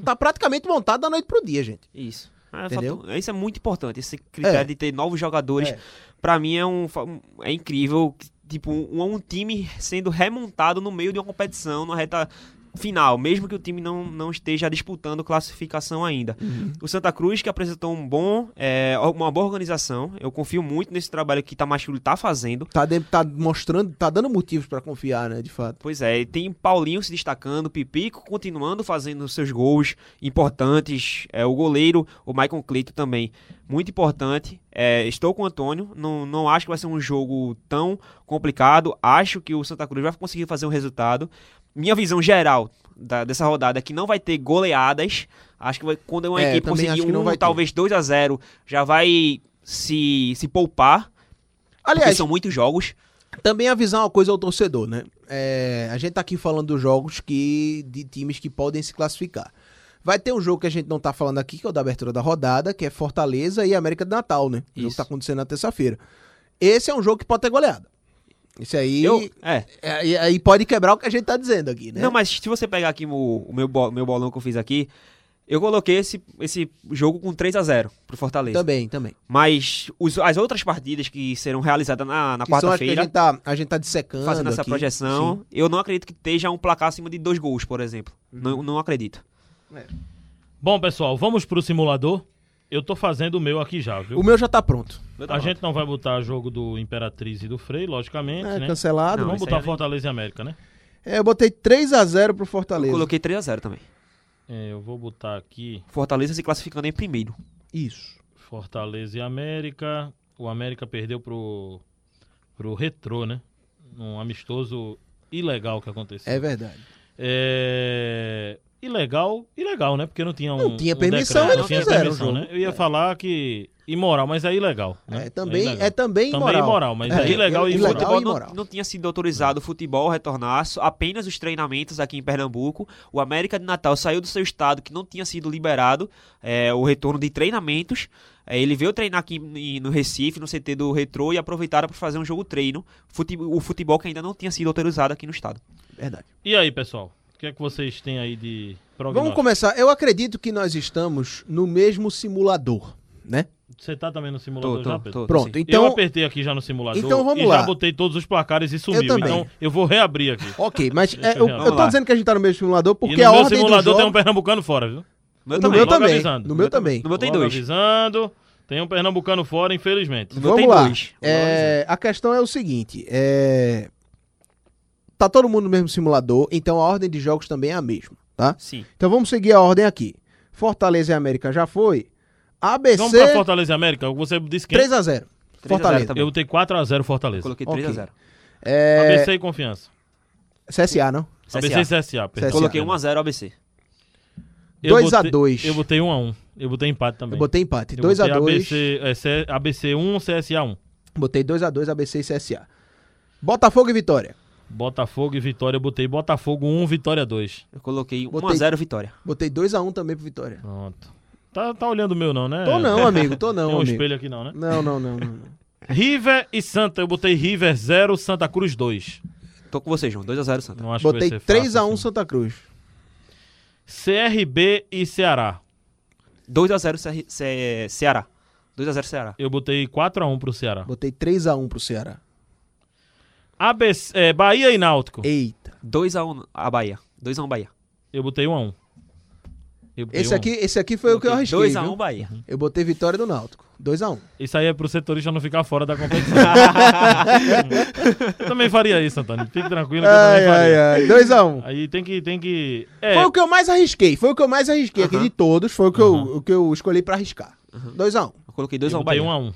tá praticamente montado da noite pro dia, gente. Isso. É, Entendeu? fator- isso é muito importante. Esse critério É. de ter novos jogadores, É. pra mim é um um- é incrível. Tipo, um, um time sendo remontado no meio de uma competição, na reta final, mesmo que o time não, não esteja disputando classificação ainda. Uhum. O Santa Cruz, que apresentou um bom, é, uma boa organização, eu confio muito nesse trabalho que Tamachule tá fazendo. Tá, de- tá mostrando, tá dando motivos pra confiar, né, de fato. Pois é, e tem Paulinho se destacando, Pipico continuando fazendo seus gols importantes, é, o goleiro, o Michael Cleito também, muito importante. É, estou com o Antônio, não, não acho que vai ser um jogo tão complicado, acho que o Santa Cruz vai conseguir fazer um resultado. Minha visão geral da- dessa rodada é que não vai ter goleadas, acho que vai, quando uma É, equipe conseguir um, talvez 2 a 0 já vai se, se poupar, Aliás, são muitos jogos. Também avisar uma coisa ao torcedor, né? É, a gente tá aqui falando dos jogos que de times que podem se classificar. Vai ter um jogo que a gente não tá falando aqui, que é o da abertura da rodada, que é Fortaleza e América de Natal, né? O jogo Isso. tá acontecendo na terça-feira. Esse é um jogo que pode ter goleada. Esse aí, Eu, é, é, e aí pode quebrar o que a gente tá dizendo aqui, né? Não, mas se você pegar aqui o, o meu, meu bolão que eu fiz aqui, eu coloquei esse, esse jogo com 3 a 0 pro Fortaleza. Também, também. Mas os- as outras partidas que serão realizadas na, na que a quarta-feira, gente tá, a gente tá dissecando fazendo essa aqui. projeção, Sim. eu não acredito que esteja um placar acima de dois gols, por exemplo. Uhum. Não, não acredito. Bom, pessoal, vamos pro simulador. Eu tô fazendo o meu aqui já, viu? O meu já tá pronto. A gente não vai botar jogo do Imperatriz e do Frei, logicamente, É, né? cancelado. Não, Vamos botar é- Fortaleza e América, né? É, eu botei 3 a 0 pro Eu Fortaleza. coloquei 3 a 0 também. É, eu vou botar aqui Fortaleza se classificando em primeiro. Isso. Fortaleza e América. O América perdeu pro, pro Retrô, né? Um amistoso ilegal que aconteceu. É verdade. É... Ilegal, ilegal, né? Porque não tinha um. Não tinha um permissão, decreto, não tinha fizeram o permissão, jogo. né? Eu ia falar que imoral, mas é ilegal. Né? É, também, ilegal. é também Também imoral. imoral, mas é, É, ilegal e ilegal. imoral. futebol e não, imoral. não tinha sido autorizado o futebol retornar, apenas os treinamentos aqui em Pernambuco. O América de Natal saiu do seu estado que não tinha sido liberado é, o retorno de treinamentos. É, ele veio treinar aqui no Recife, no CT do Retrô, e aproveitaram para fazer um jogo treino. O futebol que ainda não tinha sido autorizado aqui no estado. Verdade. E aí, pessoal? O que é que vocês têm aí de Vamos prognóstico? começar. Eu acredito que nós estamos no mesmo simulador, né? Você tá também no simulador Tô, tô, já, Pedro? tô. Pronto, sim. eu então. apertei aqui já no simulador Então vamos e lá. já botei todos os placares e sumiu. também. Então eu vou reabrir aqui. Ok, mas é, eu eu, eu Vamos tô lá. dizendo que a gente tá no mesmo simulador porque e no a meu ordem do simulador tem um jogo... pernambucano fora, viu? No meu No também. meu Logo também. avisando. No meu também. No meu tem dois. avisando, tem um pernambucano fora, infelizmente. No meu Vamos tem lá. dois. É, a questão é o seguinte: é... tá todo mundo no mesmo simulador, então a ordem de jogos também é a mesma, tá? Sim. Então vamos seguir a ordem aqui. Fortaleza e América já foi. ABC Vamos pra Fortaleza e América? Você disse quem? 3 a 0 3 a 0 Fortaleza. também. Eu botei 4x0 Fortaleza. Coloquei Ok. 3 a 0 É... ABC e confiança. CSA, não? ABC e CSA. perdão. CSA. Coloquei 1 a 0 ABC. Eu 2 a botei- 2. Eu botei 1x1. Eu botei empate também. Eu botei empate. Eu 2 a botei 2 ABC, é, C- ABC 1, CSA 1. Botei 2 a 2 ABC e CSA. Botafogo e Vitória. Botafogo e Vitória. Eu botei Botafogo 1, Vitória 2. Eu coloquei 1 Botei- a 0 Vitória. Botei 2 a 1 também pro Vitória. Pronto. Tá, tá olhando o meu não, né? Tô não, amigo, tô não, Tem um amigo. espelho aqui não, né? Não, não, não, não. não. River e Santa. Eu botei River 0, Santa Cruz 2. Tô com você, João. 2 a 0 Santa. Não acho Botei que vai ser 3 fácil, a 1 assim. Santa Cruz. CRB e Ceará. 2 a 0 Ce- Ce- Ceará. 2 a 0 Ceará. Eu botei 4x1 pro Ceará. Botei 3 a 1 pro Ceará. ABC, é, Bahia e Náutico. Eita. 2 a 1 a Bahia. 2 a 1 Bahia. Eu botei 1x1. Eu botei Esse um. aqui, esse aqui foi o que eu arrisquei. 2x1 viu? Bahia. Eu botei vitória do Náutico. 2x1. Isso aí é pro setorista não ficar fora da competição. eu também faria isso, Antônio. Fique tranquilo que eu Ai, também faria. ai, ai. 2x1. Aí tem que. Tem que... É, Foi o que eu mais arrisquei. Foi o que eu mais arrisquei aqui Aham. de todos. Foi o que, Aham. eu, o que eu escolhi pra arriscar. 2x1. Eu coloquei eu 2x1 botei Bahia. um a um.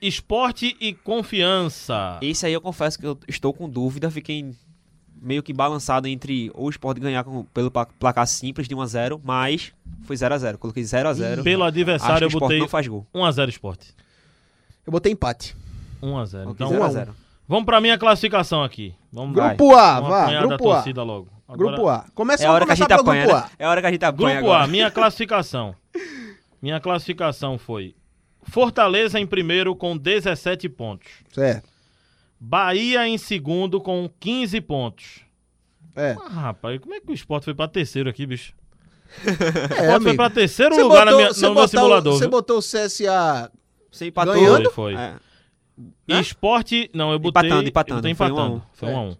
Esporte e confiança. Esse aí eu confesso que eu estou com dúvida, fiquei meio que balançado entre ou o Sport ganhar com- pelo placar simples de 1x0, mas foi 0x0. Coloquei 0x0. Pelo Acho adversário eu botei não faz gol. 1x0 esporte. Eu botei empate. 1x0. Coloquei Então, um a um. 0x0. vamos pra minha classificação aqui. Vamos. Grupo A, Vamos vá. apanhar da Grupo A. torcida logo. Agora- Grupo A. Começa É a hora que a gente apanha, grupo né? É a hora que a gente apanha Grupo A, agora. minha classificação. Minha classificação foi Fortaleza em primeiro com 17 pontos. Certo. Bahia em segundo com 15 pontos. É. Ah, rapaz, como é que o esporte foi pra terceiro aqui, bicho? O É, esporte foi pra terceiro Você lugar na botou- minha, você no meu o- simulador. Você botou o CSA Você empatou. Ganhando? Foi, foi. É. Esporte. Não, eu botei. Empatando, empatando. Eu botei Foi um a empatando. um. Foi um a um.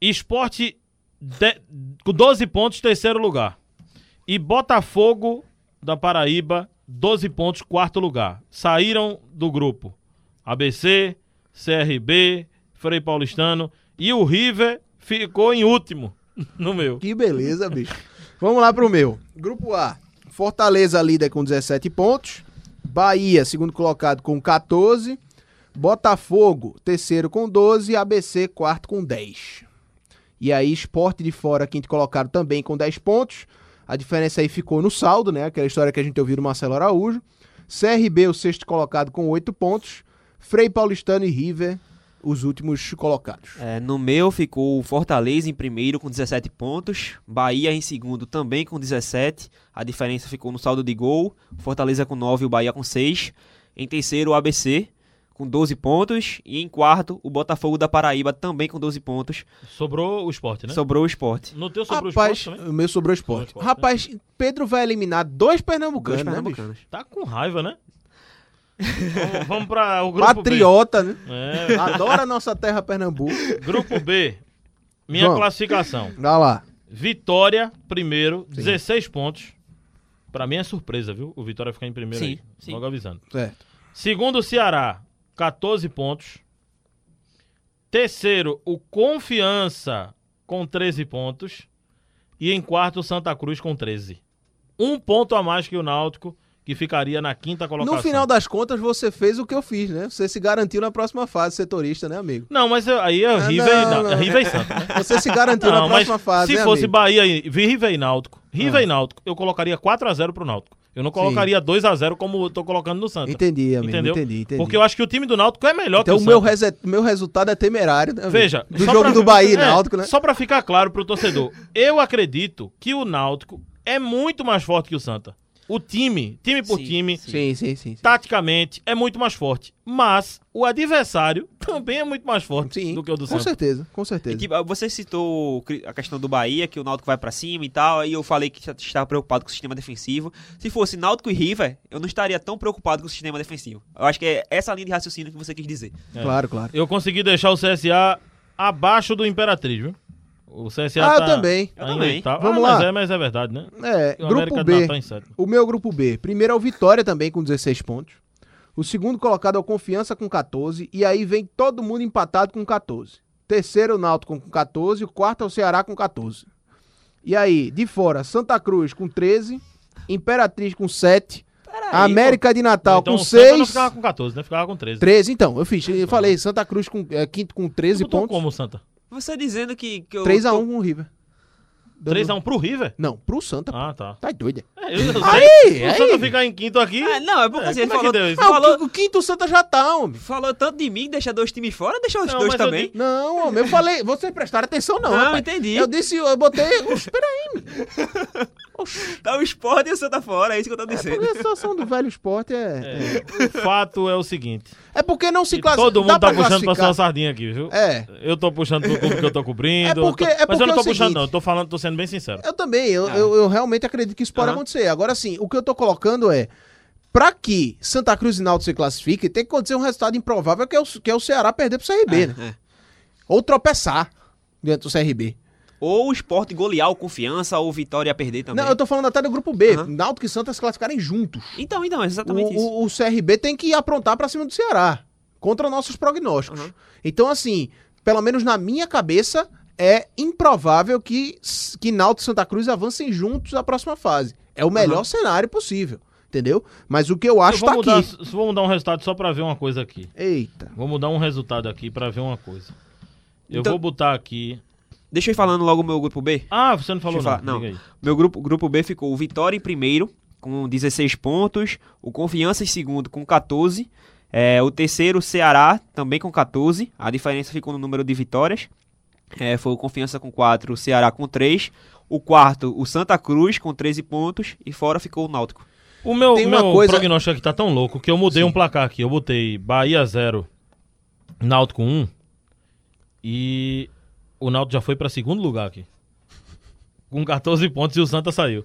Esporte de- com 12 pontos, terceiro lugar. E Botafogo da Paraíba, 12 pontos, quarto lugar. Saíram do grupo ABC, CRB, Frei Paulistano e o River ficou em último no meu. Que beleza, bicho. Vamos lá pro meu. Grupo A. Fortaleza líder com 17 pontos. Bahia, segundo colocado com 14. Botafogo, terceiro com 12. ABC, quarto com 10. E aí, Esporte de fora, quinto colocado também com 10 pontos. A diferença aí ficou no saldo, né? Aquela história que a gente ouviu do Marcelo Araújo. CRB, o sexto colocado com 8 pontos. Frei Paulistano e River, os últimos colocados. É, no meu ficou Fortaleza em primeiro com 17 pontos, Bahia em segundo também com 17, a diferença ficou no saldo de gol, Fortaleza com 9 e o Bahia com 6. Em terceiro o ABC com 12 pontos e em quarto o Botafogo da Paraíba também com 12 pontos. Sobrou o esporte, né? Sobrou o Sport. No teu sobrou Rapaz, o esporte também? o meu sobrou esporte. Sobrou esporte, Rapaz, Pedro vai eliminar dois pernambucanos, Dois né, pernambucanos. Tá com raiva, né? vamos, vamos para o grupo Patriota, né? B. É, Adora a nossa terra Pernambuco. grupo B. Minha Vamos. classificação. Dá lá. Vitória, primeiro, Sim. 16 pontos. Pra mim é surpresa, viu? O Vitória ficar em primeiro Sim, aí. sim. Logo avisando. Certo. Segundo, o Ceará, 14 pontos. Terceiro, o Confiança, com 13 pontos. E em quarto, o Santa Cruz, com 13. Um ponto a mais que o Náutico, que ficaria na quinta colocação. No final das contas, você fez o que eu fiz, né? Você se garantiu na próxima fase, setorista, né, amigo? Não, mas aí é Ah, River, não, não, não. é River e Santa. né? Você se garantiu na Não, mas próxima fase, se né, fosse amigo? Bahia e River e Náutico, River Ah. e Náutico, eu colocaria 4x0 pro Náutico. Eu não colocaria 2x0 como eu tô colocando no Santa. Entendi, amigo. Entendeu? Entendi, entendi. Porque eu acho que o time do Náutico é melhor Então que o o meu, Santa. rese- meu resultado é temerário, né? Veja, Do jogo pra- do Bahia é, Náutico, né? Só pra ficar claro pro torcedor, eu acredito que o Náutico é muito mais forte que o Santa. O time, time por Sim, time, sim. Sim, sim, sim. sim. taticamente, é muito mais forte. Mas o adversário também é muito mais forte Sim, do que o do com Santa. certeza, com certeza. Que, ah, você citou a questão do Bahia, que o Náutico vai pra cima e tal, aí eu falei que estava preocupado com o sistema defensivo. Se fosse Náutico e River, eu não estaria tão preocupado com o sistema defensivo. Eu acho que é essa linha de raciocínio que você quis dizer. É. Claro, claro. Eu consegui deixar o CSA abaixo do Imperatriz, viu? O CSA Ah, eu tá também. Eu também. oitavo. Vamos Ah, mas lá. é, mas é verdade, né? É, o grupo América B. Em sétimo. O meu grupo B. Primeiro é o Vitória também com 16 pontos. O segundo colocado é o Confiança com 14. E aí vem todo mundo empatado com 14. Terceiro, o Náutico com 14. O quarto é o Ceará com 14. E aí, de fora, Santa Cruz com 13. Imperatriz com 7. América de Natal então com o Santa não 6. ficava com 14, né? Ficava com 13. 13, então. Eu fiz. Eu falei, Santa Cruz com é, quinto com 13 Tu botou pontos. como o Santa? Você dizendo que, que eu. 3x1 tô- com o River. 3x1 pro River? Não, pro Santa. Ah, tá. Tá doido. É, eu, eu Aí, sei. O aí. Santa ficar em quinto aqui. Ah, não, é porque É, assim, ele é que falou, deu isso? Ah, o falou, qui- o, quinto o Santa já tá, homem. falou tanto de mim, deixa dois times fora, deixa os Não, dois eu também. digo- Não, homem, eu falei, vocês prestaram atenção não, Não, rapaz. entendi. Eu disse, eu botei, oxe, peraí, Tá o Sport e o Santa fora, é isso que eu tô dizendo. porque a situação do velho esporte é... É, O fato é o seguinte. é porque não se que classifica... todo mundo dá tá pra puxando pra sua sardinha aqui, viu? É, Eu tô puxando pro clube que eu tô cobrindo. É porque- eu tô- é Mas porque eu não é tô o puxando, seguinte- não. Eu tô falando, tô sendo bem sincero. eu também, eu, Ah. eu, eu realmente acredito que isso pode Aham. acontecer. Agora sim, o que eu tô colocando é, pra que Santa Cruz e Náutico se classifiquem, tem que acontecer um resultado improvável, que é o, que é o Ceará perder pro CRB, né? É, é. Ou tropeçar diante do CRB. Ou o esporte golear o confiança, ou o Vitória perder também. Não, eu tô falando até do grupo B. Aham. Náutico e Santa se classificarem juntos. Então, então, é exatamente o, isso. o- o CRB tem que aprontar pra cima do Ceará. Contra nossos prognósticos. Uhum. Então, assim, pelo menos na minha cabeça, é improvável que, que Náutico e Santa Cruz avancem juntos à próxima fase. É o melhor Uhum. cenário possível. Entendeu? Mas o que eu acho eu vou tá mudar, aqui. vou mudar um resultado só pra ver uma coisa aqui. Eita. Vou mudar um resultado aqui pra ver uma coisa. Eu Então- vou botar aqui. Deixa eu ir falando logo o meu grupo B. Ah, você não falou Deixa não. falar, não. Meu grupo, grupo B ficou o Vitória em primeiro, com 16 pontos. O Confiança em segundo, com 14. É, o terceiro, o Ceará, também com 14. A diferença ficou no número de vitórias. É, foi o Confiança com 4, o Ceará com 3. O quarto, o Santa Cruz, com 13 pontos. E fora ficou o Náutico. O meu, Tem uma meu coisa- prognóstico aqui tá tão louco que eu mudei um placar aqui. Eu botei Bahia 0, Náutico 1 e o Náutico já foi pra segundo lugar aqui. Com 14 pontos e o Santa saiu.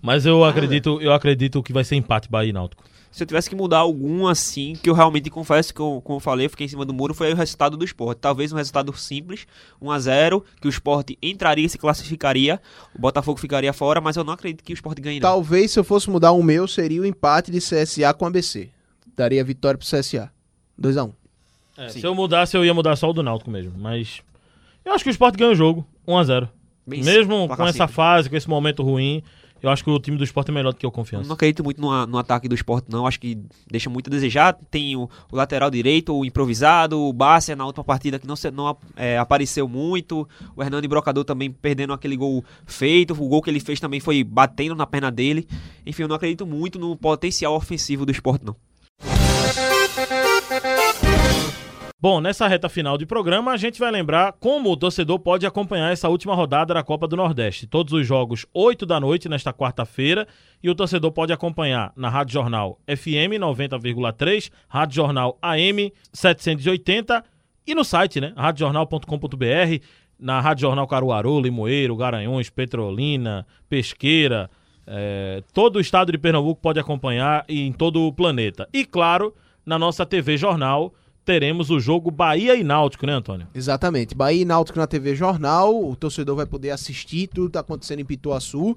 Mas eu acredito, eu acredito que vai ser empate Bahia e Náutico. Se eu tivesse que mudar algum assim, que eu realmente confesso que, eu, como eu falei, eu fiquei em cima do muro, foi o resultado do esporte. Talvez um resultado simples, 1 a 0 que o esporte entraria e se classificaria, o Botafogo ficaria fora, mas eu não acredito que o esporte ganhe. não. Talvez se eu fosse mudar o meu, seria o empate de CSA com ABC. Daria vitória pro CSA. 2x1. É, Sim. se eu mudasse, eu ia mudar só o do Náutico mesmo. Mas eu acho que o Sport ganha o jogo, 1x0. Bem Mesmo com essa simples. fase, com esse momento ruim, eu acho que o time do Sport é melhor do que o Eu Confiança. não acredito muito no, no ataque do esporte, não. Acho que deixa muito a desejar. Tem o, o lateral direito, o improvisado, o Bárcia na última partida que não, não é, apareceu muito. O Hernani Brocador também perdendo aquele gol feito. O gol que ele fez também foi batendo na perna dele. Enfim, eu não acredito muito no potencial ofensivo do esporte, não. Bom, nessa reta final de programa, a gente vai lembrar como o torcedor pode acompanhar essa última rodada da Copa do Nordeste. Todos os jogos, 8 da noite, nesta quarta-feira, e o torcedor pode acompanhar na Rádio Jornal FM 90,3, Rádio Jornal AM 780 e no site, né? radiojornal.com.br, na Rádio Jornal Caruaru, Limoeiro, Garanhuns, Petrolina, Pesqueira, é, todo o estado de Pernambuco pode acompanhar e em todo o planeta. E claro, na nossa TV Jornal teremos o jogo Bahia e Náutico, né, Antônio? Exatamente. Bahia e Náutico na TV Jornal, o torcedor vai poder assistir tudo que tá acontecendo em Pituaçu.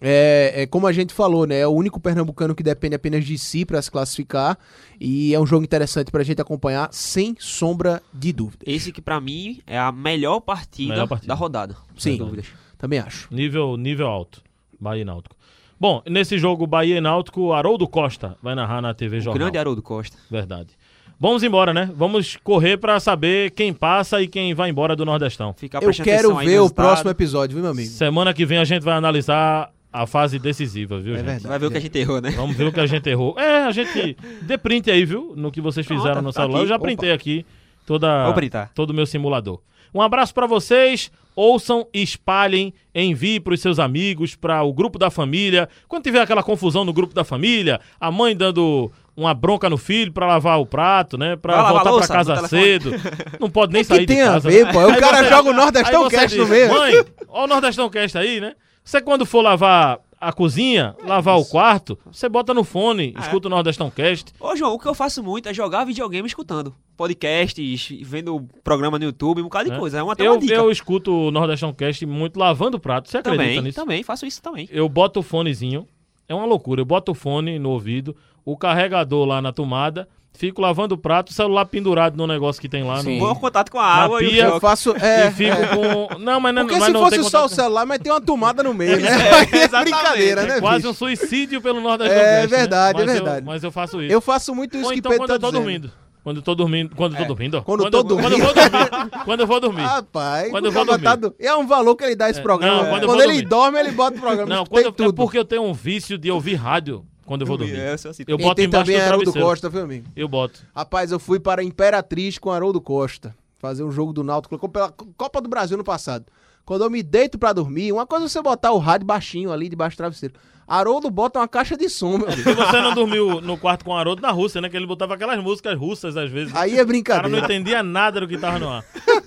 É, é como a gente falou, né? É o único pernambucano que depende apenas de si para se classificar. E é um jogo interessante pra gente acompanhar, sem sombra de dúvida. Esse que pra mim é a melhor partida, Melhor partida. da rodada. Sim. Sem dúvidas. Também acho. Nível, nível alto. Bahia e Náutico. Bom, nesse jogo Bahia e Náutico, Haroldo Costa vai narrar na TV O Jornal. grande Haroldo Costa. Verdade. Vamos embora, né? Vamos correr pra saber quem passa e quem vai embora do Nordestão. Ficar Eu quero ver no o próximo episódio, viu, meu amigo? Semana que vem a gente vai analisar a fase decisiva, viu, É gente? verdade. Vai ver o que a gente errou, né? Vamos ver o que a gente errou. É, a gente. Dê print aí, viu? No que vocês Pronto, fizeram no tá celular. aqui. Eu já Opa. printei aqui toda, todo o meu simulador. Um abraço pra vocês. Ouçam, espalhem, envie pros seus amigos, para o grupo da família. Quando tiver aquela confusão no grupo da família, a mãe dando uma bronca no filho pra lavar o prato, né? Pra Vai voltar a louça pra casa cedo. Não pode nem O sair que tem de a casa. ver, né? pô? O Aí cara você- joga o Nordestão Cast no meio. Mãe, ó o Nordestão Cast aí, né? Você quando for lavar a cozinha, lavar o quarto, você bota no fone, escuta o Nordestão Cast. Ô, João, o que eu faço muito é jogar videogame escutando podcasts, vendo programa no YouTube, um bocado de É. coisa. É uma, Eu, uma dica. eu escuto o Nordestão Cast muito lavando o prato. Você acredita também, nisso? também, faço isso também. Eu boto o fonezinho. É uma loucura. Eu boto o fone no ouvido, o carregador lá na tomada, fico lavando o prato, o celular pendurado no negócio que tem lá Sim. no. Bom contato com a água e Eu faço. É, e fico é. com. Não, mas não, Porque mas se não fosse tem só o celular, mas tem uma tomada no meio, né? É, é brincadeira, né, É quase bicho? um suicídio pelo Nordestão É né? verdade, é Mas eu- verdade. mas eu faço isso. Eu faço muito isso Ou que então Pedro quando eu tá tô dizendo. dormindo. Quando eu tô dormindo. Quando eu tô dormindo, ó. Quando eu tô Quando eu vou dormir. quando eu vou dormir. Rapaz, Quando eu vou tá dormir. do- é um valor que ele dá a esse É, programa. não, quando eu quando ele dormir. dorme, ele bota o programa. Não, tem quando eu, é tudo. porque eu tenho um vício de ouvir rádio quando eu vou dormir. É, eu sou assim. Eu boto tem embaixo também do é Haroldo. Costa, viu, amigo? Eu boto. Rapaz, eu fui para a Imperatriz com Haroldo Costa. Fazer um jogo do Náutico pela Copa do Brasil no passado. Quando eu me deito pra dormir, uma coisa é você botar o rádio baixinho ali debaixo do travesseiro. Haroldo bota uma caixa de som, meu amigo. Se você não dormiu no quarto com o Haroldo na Rússia, né? Que ele botava aquelas músicas russas às vezes. Aí é O cara não brincadeira. entendia nada do que tava no ar.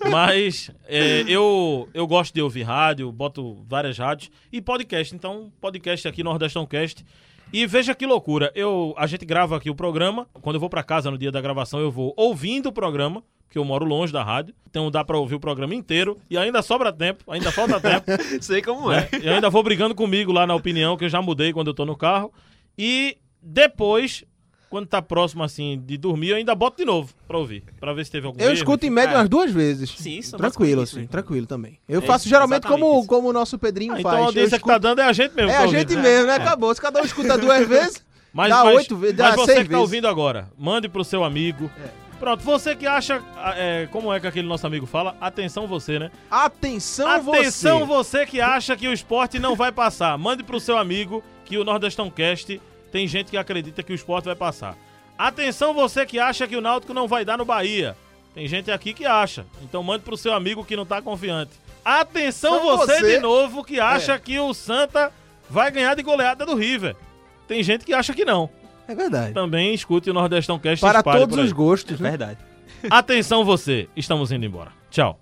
Mas é, eu, eu gosto de ouvir rádio, boto várias rádios e podcast. Então, podcast aqui, Nordestão Cast. E veja que loucura. Eu, a gente grava aqui o programa. Quando eu vou pra casa no dia da gravação, eu vou ouvindo o programa, que eu moro longe da rádio. Então dá pra ouvir o programa inteiro. E ainda sobra tempo, ainda falta tempo. Sei como é. né? Eu ainda vou brigando comigo lá na opinião, que eu já mudei quando eu tô no carro. E depois, quando tá próximo assim de dormir, eu ainda boto de novo pra ouvir. Pra ver se teve algum Eu erro, escuto em média É. umas duas vezes. Sim, isso é Tranquilo, assim, isso. tranquilo também. Eu É, faço geralmente como, isso. como o nosso Pedrinho Ah, então faz. a Eu audiência que tá escuto- dando é a gente mesmo. É a gente ouvindo. mesmo, né? Acabou. Se cada um escuta duas vezes, Mas, Dá mas- oito vezes, dá mas você seis que tá vezes. ouvindo agora, mande pro seu amigo. Pronto, você que acha. é, como é que aquele nosso amigo fala? Atenção você, né? atenção, Atenção você. você que acha que o esporte não vai passar. Mande pro seu amigo que o Nordestão Cast tem gente que acredita que o esporte vai passar. Atenção você que acha que o Náutico não vai dar no Bahia. Tem gente aqui que acha. Então mande pro seu amigo que não tá confiante. Atenção você, você. de novo que acha É. que o Santa vai ganhar de goleada do River. Tem gente que acha que não. É verdade. Também escute o Nordestão Cast Para todos os gostos, né? Verdade. Atenção você, estamos indo embora. Tchau.